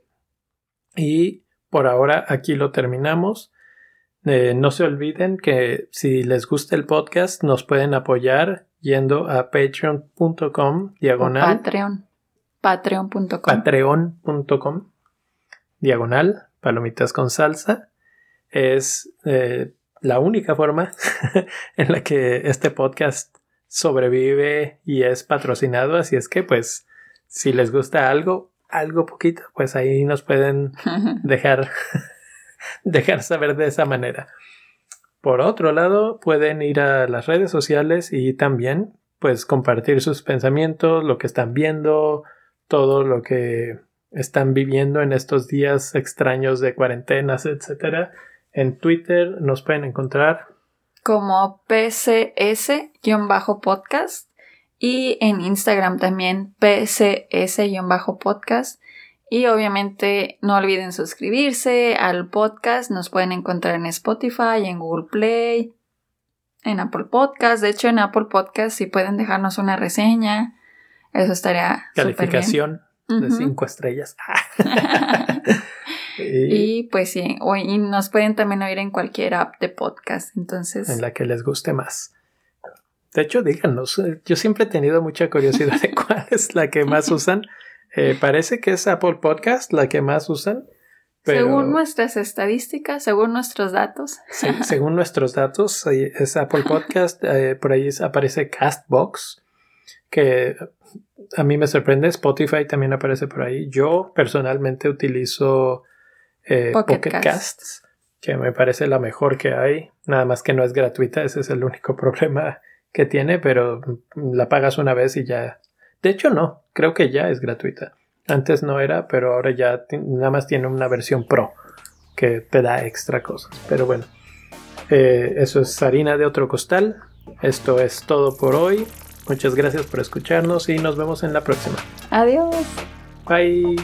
Y por ahora aquí lo terminamos. Eh, no se olviden que si les gusta el podcast nos pueden apoyar yendo a patreon.com diagonal. Patreon. Patreon.com. Patreon.com diagonal palomitas con salsa. Es eh, la única forma (laughs) en la que este podcast sobrevive y es patrocinado. Así es que pues si les gusta algo, algo poquito, pues ahí nos pueden (laughs) dejar (laughs) dejar saber de esa manera. Por otro lado, pueden ir a las redes sociales y también pues compartir sus pensamientos, lo que están viendo, todo lo que están viviendo en estos días extraños de cuarentenas, etcétera. En Twitter nos pueden encontrar como PCS-podcast Y en Instagram también pcs-podcast. Y obviamente no olviden suscribirse al podcast. Nos pueden encontrar en Spotify, en Google Play, en Apple Podcast. De hecho, en Apple Podcast, si pueden dejarnos una reseña, eso estaría. Calificación de cinco estrellas. (laughs) (laughs) y, pues sí, y nos pueden también oír en cualquier app de podcast. Entonces. En la que les guste más. De hecho, díganos, eh, yo siempre he tenido mucha curiosidad de (laughs) cuál es la que más usan. Eh, parece que es Apple Podcast la que más usan. Según nuestras estadísticas, según nuestros datos. (laughs) según nuestros datos, es Apple Podcast, eh, por ahí aparece Castbox, que a mí me sorprende, Spotify también aparece por ahí. Yo personalmente utilizo eh, Pocket, Casts, que me parece la mejor que hay, nada más que no es gratuita, ese es el único (laughs) problema que tiene, pero la pagas una vez y ya. De hecho, no, creo que ya es gratuita. Antes no era, pero ahora ya nada más tiene una versión pro que te da extra cosas. Pero bueno, eh, eso es harina de otro costal. Esto es todo por hoy. Muchas gracias por escucharnos y nos vemos en la próxima. Adiós. Bye.